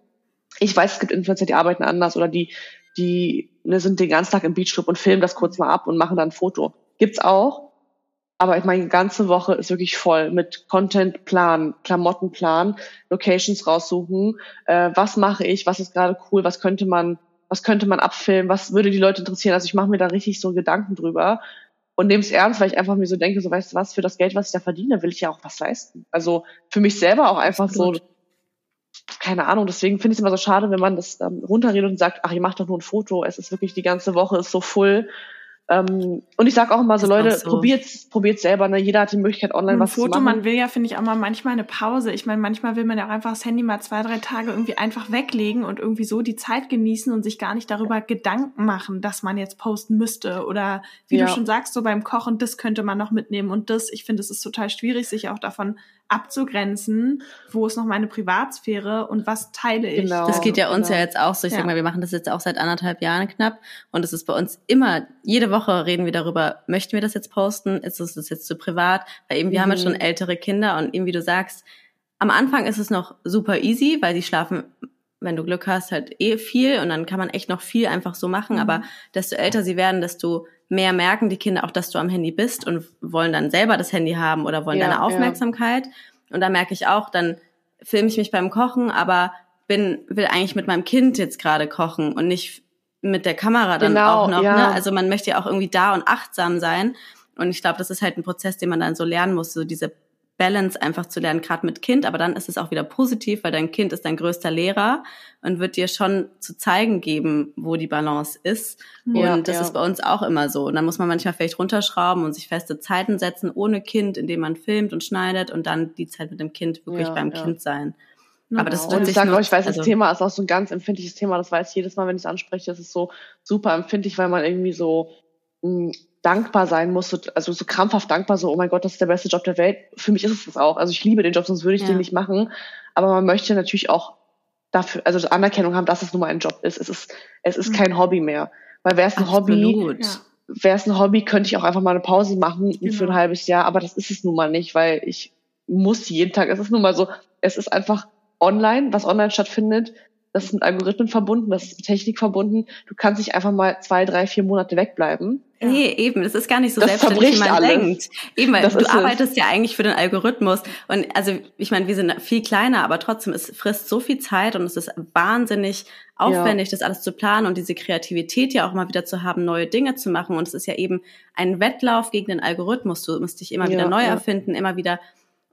Ich weiß, es gibt Influencer, die arbeiten anders oder die, die ne, sind den ganzen Tag im Beachclub und filmen das kurz mal ab und machen dann ein Foto. Gibt's auch. Aber ich meine, ganze Woche ist wirklich voll mit Contentplan, Klamottenplan, Locations raussuchen. Äh, was mache ich? Was ist gerade cool? Was könnte man, was könnte man abfilmen? Was würde die Leute interessieren? Also ich mache mir da richtig so Gedanken drüber und nehme es ernst, weil ich einfach mir so denke, so weißt du was, für das Geld, was ich da verdiene, will ich ja auch was leisten. Also für mich selber auch einfach so, keine Ahnung, deswegen finde ich es immer so schade, wenn man das ähm, runterredet und sagt, ach, ihr macht doch nur ein Foto, es ist wirklich die ganze Woche ist so voll ähm, und ich sage auch immer so, Leute, so. probiert's, probiert's selber. Ne? Jeder hat die Möglichkeit, online ein was Foto, zu machen. Man will ja, finde ich, auch mal manchmal eine Pause. Ich meine, manchmal will man ja auch einfach das Handy mal zwei, drei Tage irgendwie einfach weglegen und irgendwie so die Zeit genießen und sich gar nicht darüber Gedanken machen, dass man jetzt posten müsste. Oder wie ja. du schon sagst, so beim Kochen, das könnte man noch mitnehmen und das. Ich finde, es ist total schwierig, sich auch davon abzugrenzen, wo ist noch meine Privatsphäre und was teile ich. Genau, das geht ja uns genau. ja jetzt auch so. Ich ja. sag mal, wir machen das jetzt auch seit anderthalb Jahren knapp und es ist bei uns immer, jede Woche reden wir darüber, möchten wir das jetzt posten, ist es das jetzt zu privat, weil eben wir mhm. haben ja schon mhm. ältere Kinder und eben wie du sagst, am Anfang ist es noch super easy, weil die schlafen wenn du Glück hast, halt eh viel und dann kann man echt noch viel einfach so machen. Mhm. Aber desto älter sie werden, desto mehr merken die Kinder auch, dass du am Handy bist und wollen dann selber das Handy haben oder wollen ja, deine Aufmerksamkeit. Ja. Und da merke ich auch, dann filme ich mich beim Kochen, aber bin, will eigentlich mit meinem Kind jetzt gerade kochen und nicht mit der Kamera dann genau, auch noch. Ja. Ne? Also man möchte ja auch irgendwie da und achtsam sein. Und ich glaube, das ist halt ein Prozess, den man dann so lernen muss, so diese Balance einfach zu lernen, gerade mit Kind, aber dann ist es auch wieder positiv, weil dein Kind ist dein größter Lehrer und wird dir schon zu zeigen geben, wo die Balance ist. Ja, und das ja. ist bei uns auch immer so. Und dann muss man manchmal vielleicht runterschrauben und sich feste Zeiten setzen ohne Kind, indem man filmt und schneidet und dann die Zeit mit dem Kind wirklich ja, beim Kind sein. Aber das genau. und ich sage euch, ich weiß, also, das Thema ist auch so ein ganz empfindliches Thema. Das weiß ich jedes Mal, wenn ich es anspreche. Das ist so super empfindlich, weil man irgendwie so mh, hm, dankbar sein muss, also so krampfhaft dankbar, so, oh mein Gott, das ist der beste Job der Welt. Für mich ist es das auch. Also ich liebe den Job, sonst würde ich ja. den nicht machen. Aber man möchte natürlich auch dafür, also Anerkennung haben, dass es nun mal ein Job ist. Es ist, es ist mhm. kein Hobby mehr. Weil wäre es ein Absolut. Hobby, wäre es ein Hobby, könnte ich auch einfach mal eine Pause machen genau. für ein halbes Jahr. Aber das ist es nun mal nicht, weil ich muss jeden Tag, es ist nun mal so, es ist einfach online, was online stattfindet, das ist mit Algorithmen verbunden, das ist mit Technik verbunden. Du kannst nicht einfach mal zwei, drei, vier Monate wegbleiben. Ja. Nee, eben, das ist gar nicht so das selbstständig, wie man alles. denkt. Eben, weil das du arbeitest es. ja eigentlich für den Algorithmus. Und also, ich meine, wir sind viel kleiner, aber trotzdem, es frisst so viel Zeit und es ist wahnsinnig aufwendig, ja. das alles zu planen und diese Kreativität ja auch mal wieder zu haben, neue Dinge zu machen. Und es ist ja eben ein Wettlauf gegen den Algorithmus. Du musst dich immer ja, wieder neu erfinden, immer wieder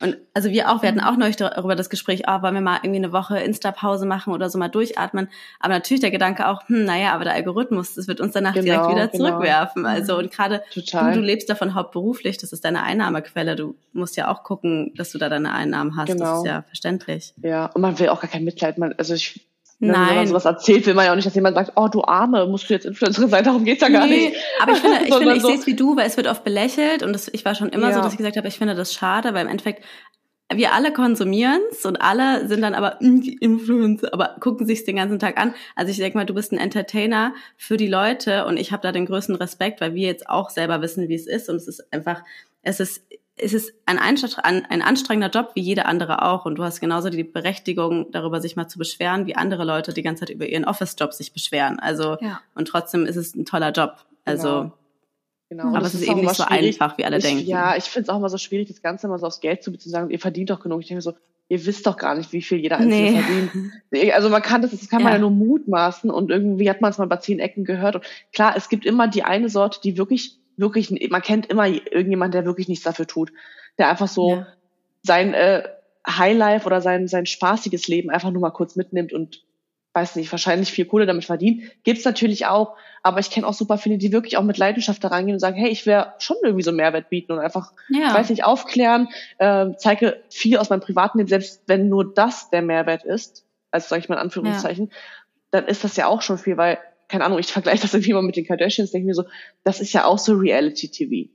und also wir auch, wir hatten mhm. auch neulich darüber das Gespräch, oh, wollen wir mal irgendwie eine Woche Insta-Pause machen oder so mal durchatmen. Aber natürlich der Gedanke auch, hm, naja, aber der Algorithmus, das wird uns danach genau, direkt wieder genau. zurückwerfen. Also und gerade du, du lebst davon hauptberuflich, das ist deine Einnahmequelle. Du musst ja auch gucken, dass du da deine Einnahmen hast. Genau. Das ist ja verständlich. Ja, und man will auch gar kein Mitleid. Man, also ich Nein. Wenn man sowas erzählt, will man ja auch nicht, dass jemand sagt, oh du Arme, musst du jetzt Influencerin sein, darum geht's ja gar nee, nicht. Aber ich finde, ich, finde, ich so. sehe es wie du, weil es wird oft belächelt und das, ich war schon immer ja. so, dass ich gesagt habe, ich finde das schade, weil im Endeffekt wir alle konsumieren's und alle sind dann aber hm, die Influencer, aber gucken sich's den ganzen Tag an. Also ich denke mal, du bist ein Entertainer für die Leute und ich habe da den größten Respekt, weil wir jetzt auch selber wissen, wie es ist und es ist einfach, es ist es ist ein, ein anstrengender Job wie jeder andere auch und du hast genauso die Berechtigung, darüber sich mal zu beschweren, wie andere Leute die ganze Zeit über ihren Office-Job sich beschweren. Also ja. und trotzdem ist es ein toller Job. Also genau. Genau. Aber es ist, ist eben nicht so einfach, wie alle ich, denken. Ja, ich finde es auch immer so schwierig, das Ganze immer so aufs Geld zu beziehen, sagen, ihr verdient doch genug. Ich denke so, ihr wisst doch gar nicht, wie viel jeder Einzelne nee. verdient. Also man kann das, das kann ja. man ja nur mutmaßen und irgendwie hat man es mal bei zehn Ecken gehört. Und klar, es gibt immer die eine Sorte, die wirklich, wirklich, man kennt immer irgendjemand, der wirklich nichts dafür tut. Der einfach so ja. sein, äh, Highlife oder sein, sein spaßiges Leben einfach nur mal kurz mitnimmt und weiß nicht, wahrscheinlich viel Kohle damit verdient. Gibt's natürlich auch, aber ich kenne auch super viele, die wirklich auch mit Leidenschaft da reingehen und sagen, hey, ich wäre schon irgendwie so Mehrwert bieten und einfach, ja. weiß nicht, aufklären, äh, zeige viel aus meinem privaten Leben, selbst wenn nur das der Mehrwert ist, also sage ich mal in Anführungszeichen, ja. dann ist das ja auch schon viel, weil, keine Ahnung, ich vergleiche das irgendwie mal mit den Kardashians, denke mir so, das ist ja auch so Reality-TV.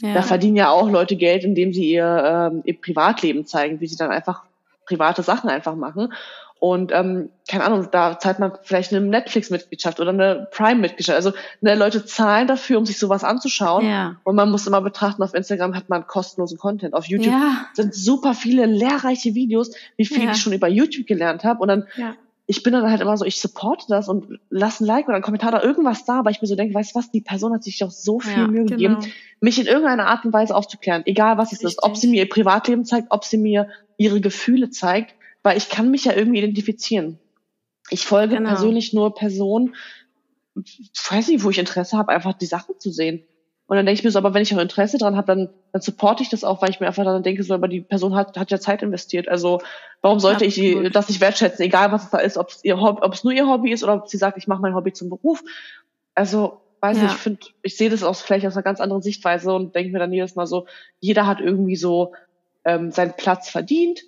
Ja. Da verdienen ja auch Leute Geld, indem sie ihr, ähm, ihr Privatleben zeigen, wie sie dann einfach private Sachen einfach machen. Und ähm, keine Ahnung, da zahlt man vielleicht eine Netflix-Mitgliedschaft oder eine Prime-Mitgliedschaft. Also ne, Leute zahlen dafür, um sich sowas anzuschauen. Ja. Und man muss immer betrachten, auf Instagram hat man kostenlosen Content. Auf YouTube ja. sind super viele lehrreiche Videos, wie viel ja. ich schon über YouTube gelernt habe. Und dann, ja. Ich bin dann halt immer so, ich supporte das und lasse ein Like oder einen Kommentar da irgendwas da, weil ich mir so denke, weißt du was, die Person hat sich doch so viel Mühe genau. gegeben, mich in irgendeiner Art und Weise aufzuklären. Egal was es ist. Ob sie mir ihr Privatleben zeigt, ob sie mir ihre Gefühle zeigt weil ich kann mich ja irgendwie identifizieren. Ich folge genau. persönlich nur Personen, ich weiß nicht, wo ich Interesse habe, einfach die Sachen zu sehen. Und dann denke ich mir so, aber wenn ich auch Interesse dran habe, dann, dann supporte ich das auch, weil ich mir einfach dann denke, so, aber die Person hat, hat ja Zeit investiert. Also warum sollte Absolut. ich das nicht wertschätzen, egal was es da ist, ob es ihr Hobby, ob es nur ihr Hobby ist oder ob sie sagt, ich mache mein Hobby zum Beruf. Also weiß ja. nicht, ich finde, ich sehe das aus vielleicht aus einer ganz anderen Sichtweise und denke mir dann jedes Mal so, jeder hat irgendwie so ähm, seinen Platz verdient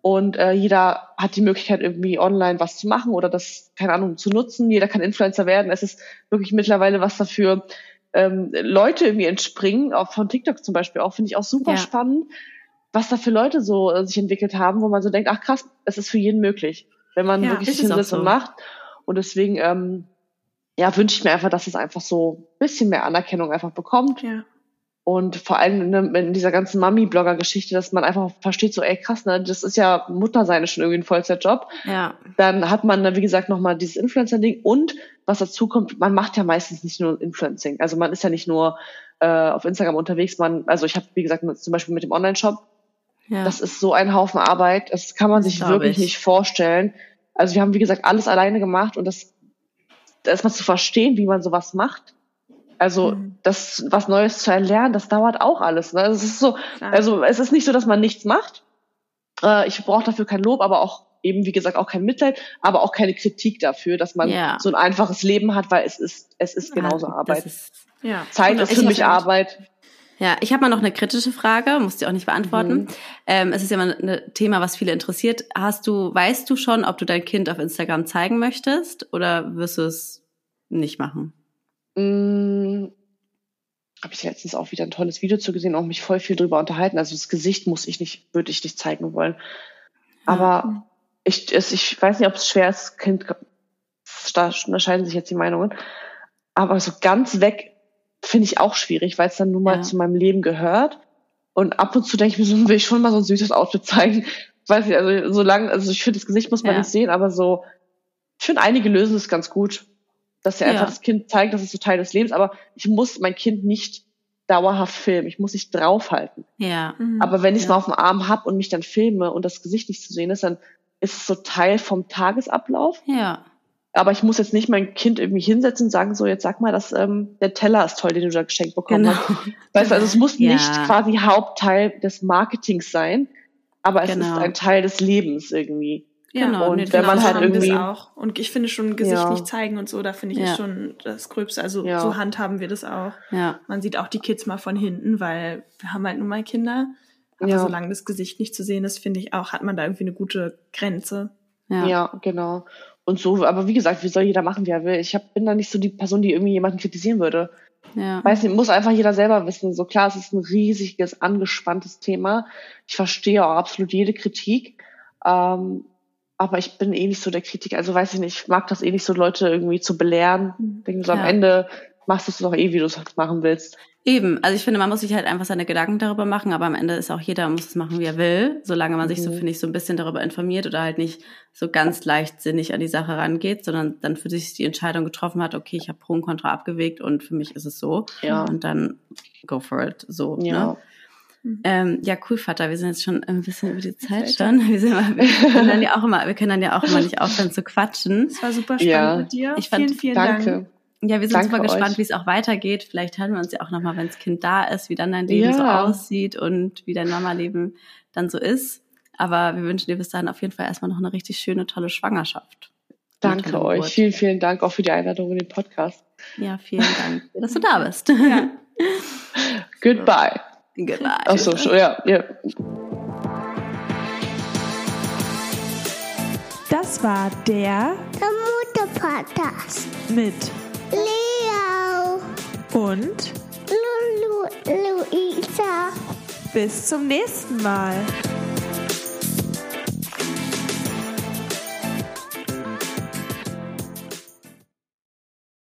und äh, jeder hat die Möglichkeit, irgendwie online was zu machen oder das, keine Ahnung, zu nutzen. Jeder kann Influencer werden. Es ist wirklich mittlerweile was dafür ähm, Leute irgendwie entspringen, auch von TikTok zum Beispiel auch, finde ich auch super ja. spannend, was da für Leute so äh, sich entwickelt haben, wo man so denkt, ach krass, es ist für jeden möglich, wenn man ja, wirklich sich hinsetzt so. und macht. Und deswegen, ähm, ja, wünsche ich mir einfach, dass es einfach so ein bisschen mehr Anerkennung einfach bekommt. Ja. Und vor allem in, dieser ganzen Mami-Blogger-Geschichte, dass man einfach versteht, so, ey, krass, ne, das ist ja Muttersein schon irgendwie ein Vollzeitjob. Ja. Dann hat man, wie gesagt, nochmal dieses Influencer-Ding und was dazu kommt, man macht ja meistens nicht nur Influencing. Also man ist ja nicht nur äh, auf Instagram unterwegs, man, also ich habe, wie gesagt, zum Beispiel mit dem Online-Shop, ja. das ist so ein Haufen Arbeit, das kann man sich wirklich ich. nicht vorstellen. Also wir haben, wie gesagt, alles alleine gemacht und das erstmal zu verstehen, wie man sowas macht also mhm. das was Neues zu erlernen, das dauert auch alles. Ne? Es ist so, Klar. also es ist nicht so, dass man nichts macht. Äh, ich brauche dafür kein Lob, aber auch eben wie gesagt auch kein Mitleid, aber auch keine Kritik dafür, dass man ja. so ein einfaches Leben hat, weil es ist es ist genauso ja, Arbeit. Ist, ja. Zeit ist für mich Arbeit. Ja, ich habe mal noch eine kritische Frage, musst du auch nicht beantworten. Mhm. Ähm, es ist ja mal ein Thema, was viele interessiert. Hast du, weißt du schon, ob du dein Kind auf Instagram zeigen möchtest oder wirst du es nicht machen? Mh, habe ich letztens auch wieder ein tolles Video zu gesehen, auch mich voll viel drüber unterhalten. Also das Gesicht muss ich nicht, würde ich nicht zeigen wollen. Aber mhm. ich, es, ich weiß nicht, ob es schwer ist, Kind, da unterscheiden sich jetzt die Meinungen. Aber so ganz weg finde ich auch schwierig, weil es dann nun mal ja. zu meinem Leben gehört. Und ab und zu denke ich mir so, will ich schon mal so ein süßes Outfit zeigen. Weiß ich, also so lange, also ich finde, das Gesicht muss man ja. nicht sehen, aber so, ich finde, einige lösen es ganz gut dass er ja. einfach das Kind zeigt, das ist so Teil des Lebens, aber ich muss mein Kind nicht dauerhaft filmen. Ich muss nicht draufhalten. Ja. Mhm. Aber wenn ich es ja. mal auf dem Arm hab und mich dann filme und das Gesicht nicht zu sehen ist, dann ist es so Teil vom Tagesablauf. Ja. Aber ich muss jetzt nicht mein Kind irgendwie hinsetzen und sagen, so, jetzt sag mal, dass ähm, der Teller ist toll, den du da geschenkt bekommen genau. hast. Weißt du, also es muss ja. nicht quasi Hauptteil des Marketings sein, aber es genau. ist ein Teil des Lebens irgendwie. Genau, und nee, wenn man halt irgendwie auch und ich finde schon Gesicht ja. nicht zeigen und so, da finde ich ja. schon das Gröbste. Also ja. so handhaben wir das auch. Ja. Man sieht auch die Kids mal von hinten, weil wir haben halt nun mal Kinder. Aber ja. solange das Gesicht nicht zu sehen ist, finde ich auch, hat man da irgendwie eine gute Grenze. Ja, ja genau. Und so, aber wie gesagt, wie soll jeder machen, wie er will? Ich hab, bin da nicht so die Person, die irgendwie jemanden kritisieren würde. Ja. Weiß nicht, muss einfach jeder selber wissen. So klar, es ist ein riesiges, angespanntes Thema. Ich verstehe auch absolut jede Kritik. Ähm, aber ich bin eh nicht so der Kritiker. Also weiß ich nicht, ich mag das eh nicht so, Leute irgendwie zu belehren. Mhm. Denke so, ja. am Ende machst du es doch eh, wie du es halt machen willst. Eben, also ich finde, man muss sich halt einfach seine Gedanken darüber machen, aber am Ende ist auch jeder muss es machen, wie er will, solange man mhm. sich so, mhm. finde ich, so ein bisschen darüber informiert oder halt nicht so ganz leichtsinnig an die Sache rangeht, sondern dann für sich die Entscheidung getroffen hat, okay, ich habe Pro und Contra abgewegt und für mich ist es so. Ja. Und dann go for it. So. Ja. Ne? Mhm. Ähm, ja, cool, Vater. Wir sind jetzt schon ein bisschen über die Zeit schon. Wir, sind immer, wir, können dann ja auch immer, wir können dann ja auch immer nicht aufhören zu quatschen. Es war super spannend ja. mit dir. Ich fand, vielen, vielen danke. Dank. Ja, wir sind Danke super gespannt, wie es auch weitergeht. Vielleicht hören wir uns ja auch nochmal, wenn das Kind da ist, wie dann dein Leben ja. so aussieht und wie dein Mama-Leben dann so ist. Aber wir wünschen dir bis dahin auf jeden Fall erstmal noch eine richtig schöne, tolle Schwangerschaft. Danke euch. Vielen, vielen Dank auch für die Einladung in den Podcast. Ja, vielen Dank, dass du da bist. Ja. Goodbye. Goodbye. Achso, ja, ja. Das war der, der Mutter-Podcast mit Leo und Lu Lu Luisa. Bis zum nächsten Mal.